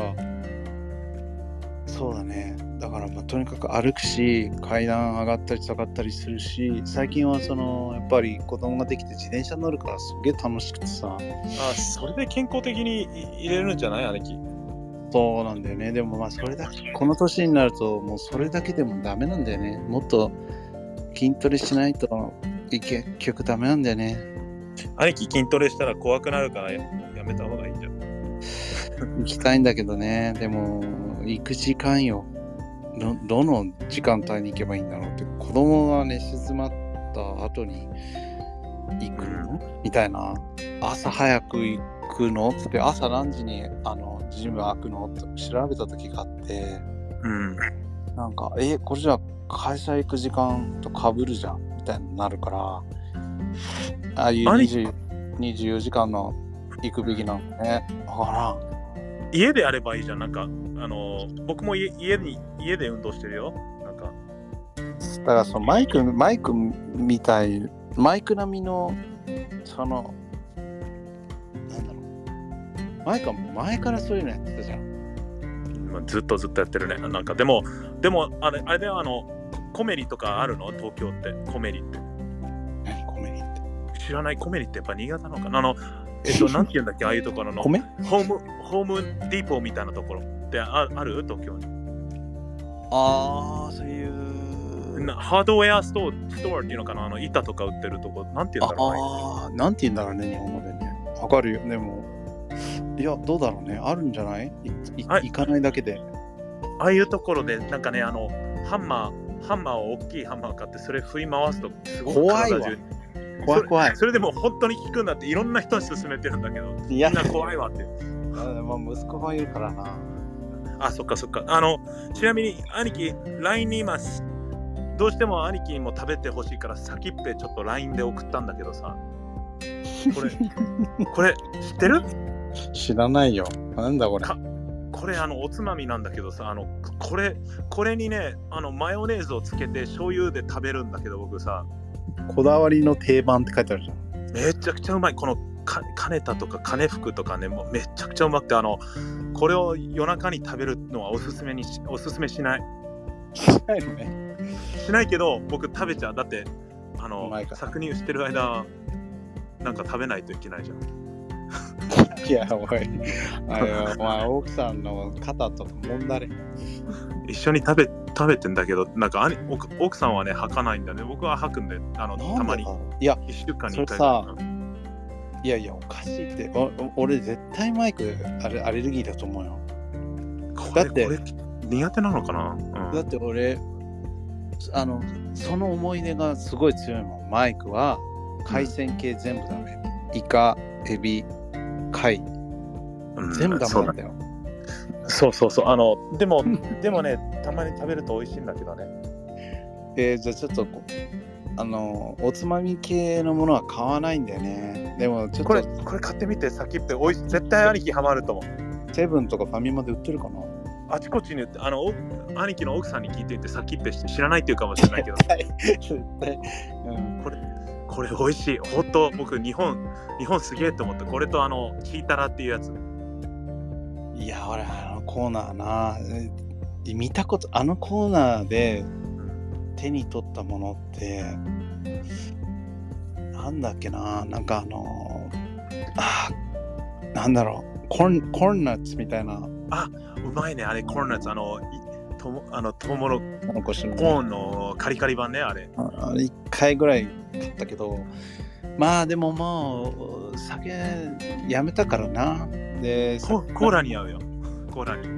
そうだね。だから、まあ、とにかく歩くし、階段上がったり下がったりするし、最近はその、やっぱり子供ができて自転車乗るからすげえ楽しくてさ、あそれで健康的に入れるんじゃない？兄貴そうなんだよね。でもまあ、それだけ、この年になると、もうそれだけでもダメなんだよね。もっと筋トレしないと、結局ダメなんだよね。兄貴筋トレしたら怖くなるからややめた方がいいんじゃん [LAUGHS] 行きたいんだけどね。でも、行く時間よ。どどの時間帯に行けばいいんだろうって。子供が寝静まった後に行くの、みたいな。朝早く行くの？って、朝何時にあのジム開くの？って調べた時があって、うんなんか、え、これじゃあ会社行く時間とかぶるじゃんみたいになるから、ああいう兄20 24時間の行くべきなのね。わからん。家でやればいいじゃん。なんかあの僕も家家に家で運動してるよ。なんか。だからそのマイクマイクみたいマイク並みのそのなんだろう。マイクは前からそういうのやってたじゃん。まあずっとずっとやってるね。なんかでもでもあれあれではあのコメリとかあるの？東京って。コメリって。知らないコメリってやっぱ新潟なのかな？あの、えっと、[LAUGHS] なんて言うんだっけ、ああいうところの、ホ米ーム、ホームディーポーみたいなところってあある？東京に。ああ、そういう。なハードウェアストアストアっていうのかな？あの板とか売ってるとこ、なんて言うんだろうね。ああ、なんて言うんだろうね、日本語でね。わかるよ、でも。いや、どうだろうね。あるんじゃない？行かないだけで。ああいうところで、なんかね、あの、ハンマー、ハンマーを大きいハンマー買って、それ振り回すと、すごく怖いわ怖い怖い。それでも本当に効くんだって、いろんな人に勧めてるんだけど、いやみんな怖いわって。あまあ、息子がいるからな。あ、そっかそっか。あの、ちなみに、兄貴、LINE にいます。どうしても兄貴にも食べてほしいから、先っぺちょっと LINE で送ったんだけどさ。これ、[LAUGHS] これ、知ってる？知らないよ。なんだこれ。かこれ、あの、おつまみなんだけどさ、あの、これ、これにね、あの、マヨネーズをつけて醤油で食べるんだけど、僕さ、こだわりの定番って書いてあるじゃん。めちゃくちゃうまい。このか、金田とか金福とかね、もうめちゃくちゃうまくて、あの、これを夜中に食べるのはおすすめにし、おすすめしない。しないのね。しないけど僕食べちゃうだってあうの搾乳してる間なんか食べないといけないじゃん [LAUGHS] いや、おい。あれまあ、奥さんの肩とかもんだれ。[LAUGHS] 一緒に食べ食べてんだけどなんか兄奥奥さんはね吐かないんだね僕は吐くんであのたまにいや、1週間に1回それさいやいや、おかしいって。おお俺、絶対マイクアレアレルギーだと思うよ。こだって苦手なのかな、うんだって俺、あの、その思い出がすごい強いもん。マイクは海鮮系全部ダメ。イカ、エビ、貝、うん全部ダメなんだよ。そうそうそう。あのでも [LAUGHS] でもねたまに食べると美味しいんだけどね。えーじゃあちょっとこあのおつまみ系のものは買わないんだよね。でもちょっこれとこれ買ってみて先っぺおいし絶対兄貴ハマると思う。セブンとかファミマで売ってるかな？あちこちに売ってあのお兄貴の奥さんに聞いていて先って知らないっていうかもしれないけど。[LAUGHS] 絶対、うん、これこれ美味しい。ほんと僕日本日本すげえと思ってこれとあのチータラっていうやつ。いや俺コーナーな。え見たことあのコーナーで手に取ったものってなんだっけな。なんかあのあなんだろう。コーンコーンナッツみたいな。うまいね。あれコーンナッツ。あのいともあのトウモロコーンのカリカリ版ねあれ。あれ1回ぐらい買ったけど。まあでももう酒やめたからな。でココーラに合うよコーラに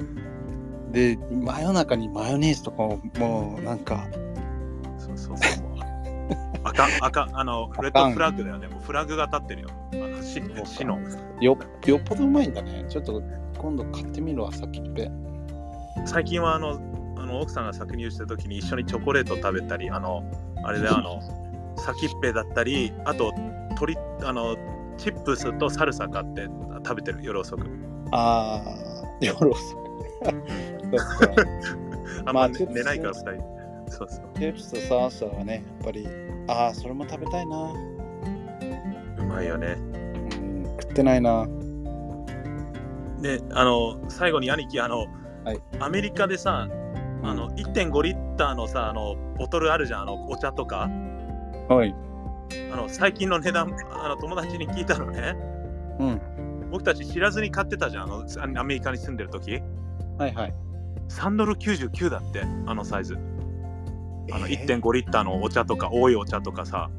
で真夜中にマヨネーズとかをもうなんかそうそうそう。赤赤あのレッドフラッグだよね。もうフラッグが立ってるよ。あの死死の。よよっぽどうまいんだね。ちょっと今度買ってみるわさっきっぺ。最近はあのあの奥さんが搾乳した時に一緒にチョコレート食べたりあのあれであの先っぺだったりあと鶏あのチップスとサルサ買って食べてる夜遅く。ああ夜遅くそっかあんま、寝ないから二人。そうそう。チップスとサーサーはねやっぱりああそれも食べたいな。うまいよね。うん食ってないな。であの最後に兄貴あの、はい。アメリカでさあの1.5リッターのさあのボトルあるじゃんあのお茶とか。はい。あの最近の値段あの友達に聞いたのね。うん僕たち知らずに買ってたじゃんあのアメリカに住んでる時。はいはい。3ドル99だってあのサイズ。あのえー？1.5リッターのお茶とか多いお茶とかさ。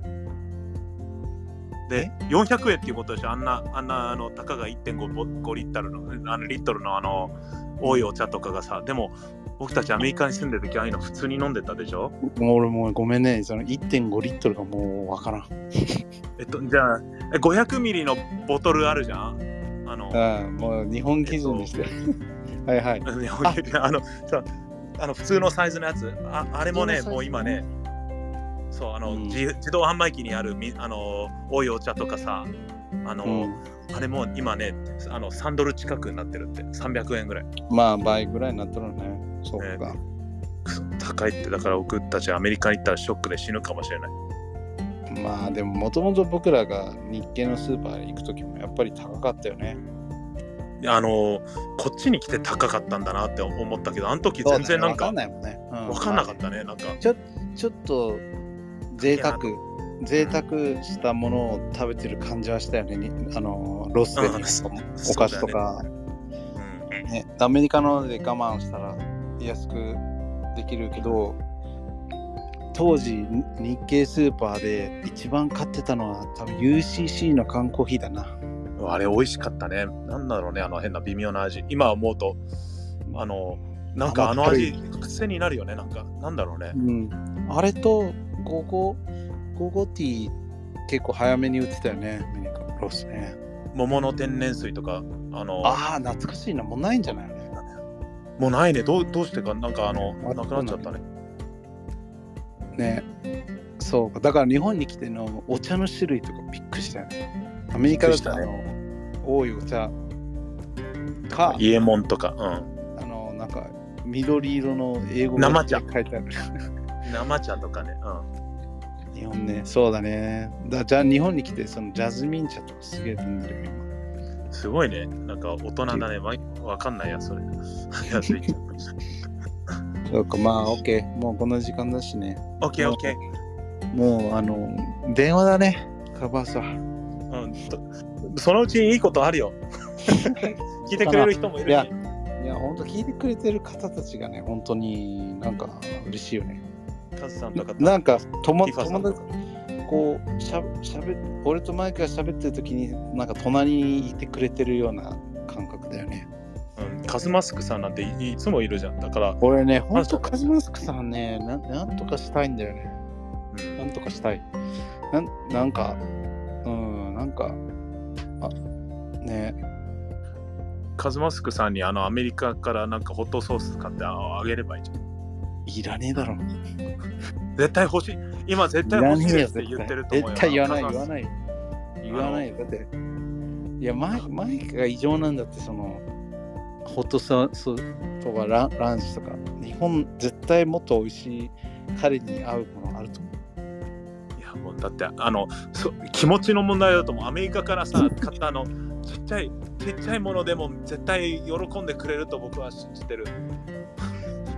で400円っていうことでしょ？あんなあんなあのたかが1.5リッターのあのリットルのあの多いお茶とかがさ。でも僕たちアメリカに住んでる時ああいうの普通に飲んでたでしょ？もう俺もうごめんね。その1.5リットルがもうわからん。えっとじゃあえ500ミリのボトルあるじゃん？もう日本基準にして。[LAUGHS] はいはい。[LAUGHS] 日本あのさあの普通のサイズのやつ。ああれもねもう今ねそうあの、うん。自自動販売機にあるみあの多いお茶とかさあの、うん。あれも今ねあの3ドル近くになってるって。300円ぐらい。まあ倍ぐらいになっとるね。そうか、高いって。だから僕たちアメリカに行ったらショックで死ぬかもしれない。まあでももともと僕らが日系のスーパー行く時もやっぱり高かったよねあのこっちに来て高かったんだなって思ったけどあの時全然なんかわかんないもんね、うん。分かんなかったねなんか。ちょっと贅沢贅沢したものを食べてる感じはしたよね。にあのロスでうんお菓子とか、ね、アメリカので我慢したら安くできるけど、当時に日系スーパーで一番買ってたのは多分 UCC の缶コーヒーだな。うんあれ美味しかったね。なんだろうね、あの変な微妙な味。今思うと、あの、なんかあの味る、癖になるよね。なんか、なんだろうねう。ん、あれとゴーゴーゴーゴーティー結構早めに売ってたよね、アメリカロスね。桃の天然水とか、あの、ああ、懐かしいな。もうないんじゃないあれもうないね。どうどうしてか、なんかあの、あなくなっちゃったね。ね。そうか。だから日本に来てのお茶の種類とかびっくりしたよね。アメリカだとあびっの、多いお茶か、イエモンとか、うん。あの、なんか緑色の英語生茶書いてある。生茶とかね。う日本ね、そうだね。だじゃあ日本に来てそのジャズミン茶とかすげえ飲んでるよ、今。ん。すごいね。なんか大人だね。わわかんないや、それ。[LAUGHS] 安い。そうか、まあ、オッケー。もうこの時間だしね。オッケーオッケー。もう、あの、電話だね。カバースは。うんと。そのうちにいいことあるよ。[LAUGHS] 聞いてくれる人もいるし。いやいや、本当聞いてくれてる方たちがね、本当になんか嬉しいよね。カズさんとか。なんか友達、こうしゃしゃべ俺とマイクが喋ってる時になんか隣にいてくれてるような感覚だよね。うん、カズマスクさんなんていいつもいるじゃん。だから、俺ね、本当あカズマスクさんねな、なんとかしたいんだよね。うんなんとかしたい。なんなんか、うん、なんか、あね、カズマスクさんにあのアメリカからなんかホットソース買ってああげればいいじゃん。いらねえだろ。絶対欲しい。今絶い対欲しいって言ってると思うよ。絶対言わない、言わない。言わないよ。だって、いや、マイマイクが異常なんだって、その、ホットソースとかラランチとか、日本絶対もっと美味しい彼に合うものあると思う。いやもうだってあのそ気持ちの問題だと思う。アメリカからさ買ったあのちっちゃいちっちゃいものでも絶対喜んでくれると僕は信じてる。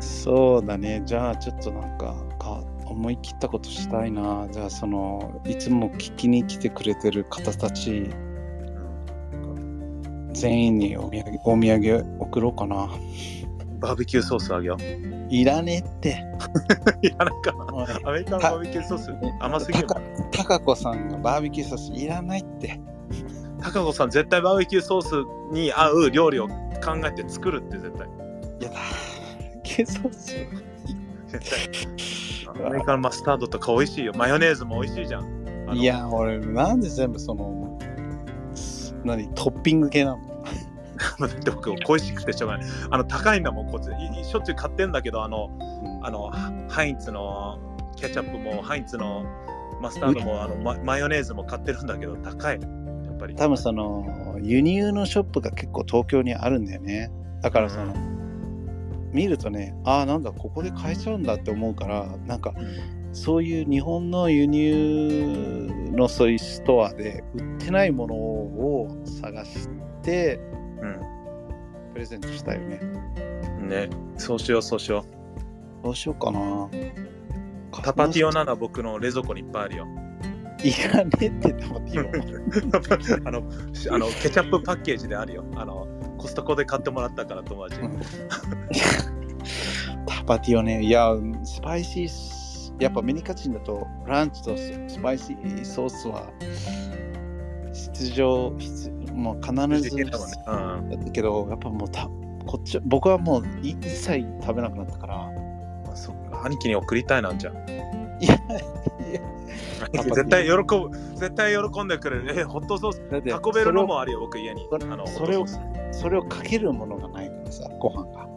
そうだね。じゃあちょっとなんかか思い切ったことしたいな。じゃあそのいつも聞きに来てくれてる方たち全員にお土産お土産送ろうかな。バーベキューソースあげよう。いらねえって。[LAUGHS] いやなんかアメリカのバーベキューソース甘すぎるた。かたかこさんがバーベキューソースいらないって。高子さん絶対バーベキューソースに合う料理を考えて作るって絶対。いやだ。キューソース。絶対アメリカのマスタードとか美味しいよ。マヨネーズも美味しいじゃん。いや、俺なんで全部その何トッピング系なの？[LAUGHS] だって僕恋しくてしょうがない。あの高いんだもんこっちしょっちゅう買ってんだけどあのあのハハインツのケチャップもハインツのマスタードもあのママヨネーズも買ってるんだけど高い。やっぱり。多分その輸入のショップが結構東京にあるんだよねだからその、見るとねああなんだここで買えちゃうんだって思うからなんかそういう日本の輸入のそういうストアで売ってないものを探してプレゼントしたいよねうん。ね、そうしようそうしよどうしようかなう。タパティオなら僕の冷蔵庫にいっぱいあるよ。いらねえってタパティオあのしあのケチャップパッケージであるよ。あのコストコで買ってもらったから友達に。うんタパティオね、いや、スパイシース、やっぱアメリカ人だとランチとスパイシーソースは必要、必もう必ずだもんね。うん。だけど、やっぱもうたこっち僕はもうい一切食べなくなったから、あそっか兄貴に送りたいなんじゃん。いや、絶対喜ぶ、絶対喜んでくれる。え、ホットソース、運べるのもあるよ、僕家に。それあのそれをそれをかけるものがないからさ、ご飯が。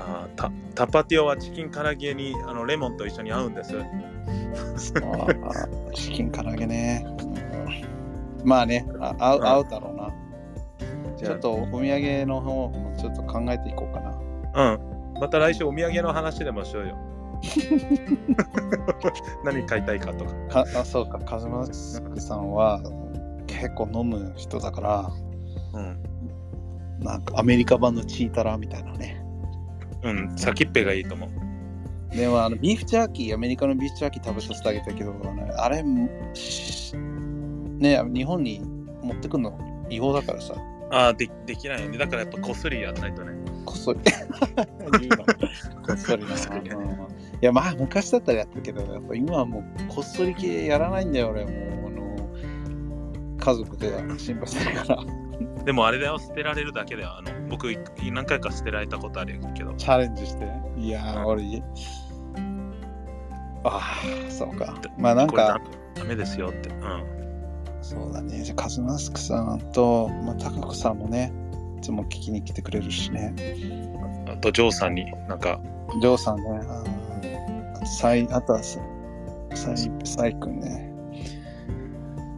あータタパティオはチキン唐揚げにあのレモンと一緒に合うんです。チキン唐揚げね。うんまあね、あ合ううん合うだろうな。ちょっとお土産の方もちょっと考えていこうかな。あ、うん。また来週お土産の話でもしようよ。[LAUGHS] 何買いたいかとか。かあそうか、カズマスクさんは結構飲む人だから、うん。なんかアメリカ版のチータラみたいなね。うん、先っぺがいいと思う。でもあのビーフジャーキー、アメリカのビーフジャーキー食べさせてあげたけど、ね、あれ、しね、日本に持ってくるの？違法だからさ、ああ、でできないよね。だからやっぱこっそりやらないとね。こっそり。[LAUGHS] こっそりな。ねや、まあ昔だったらやったけど、やっぱ今はもうこっそり系やらないんだよ、俺。もう、あの、家族で心配してるから。[LAUGHS] でもあれだよ、捨てられるだけだよ。あの僕、い何回か捨てられたことあるけど。チャレンジして。いやー、俺、ああ、そうか。まあなんか、ダメですよって。うん。そうだね。じゃあ、カズマスクさんと、まあ、タカコさんもね、いつも聞きに来てくれるしね。あと、ジョーさんになんか、ジョーさんね。サイ、あとはササイ、サイ君ね。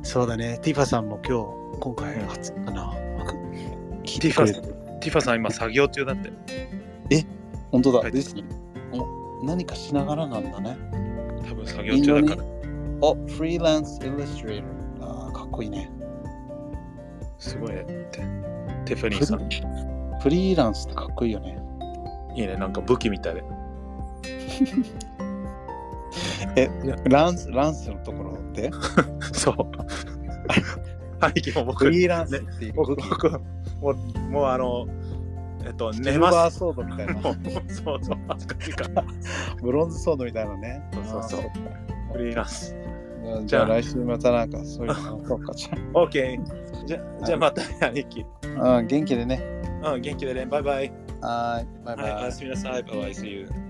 そうだね。ティファさんも今日、今回初かな。聞いてくれて。ティファさん今作業中だって。本当だ。はいですね。お何かしながらなんだね。多分作業中だから。お、フリーランスイラストレーター。かっこいいね。すごいね。テファニーさん。フリーランスってかっこいいよね。いいね、なんか武器みたいで。[LAUGHS] え、ランス、ランスのところで？[LAUGHS] そう。兄貴も僕、フリーランスっていう僕、武器。僕もう、もうあの、えっと、シ寝ます。ルバーソードみたいな。そうそう、恥ずかしいから。[LAUGHS] ブロンズソードみたいなね。そうそうそうフリーランス。じゃあ来週またなんかそういうのそうかじゃ [LAUGHS] OK。じゃじゃあまた、兄貴。あ。うん、元気でね。うん、元気でね。バイバイ。はい、バイバイ。はい、おやすみなさい。バイバイ。See you.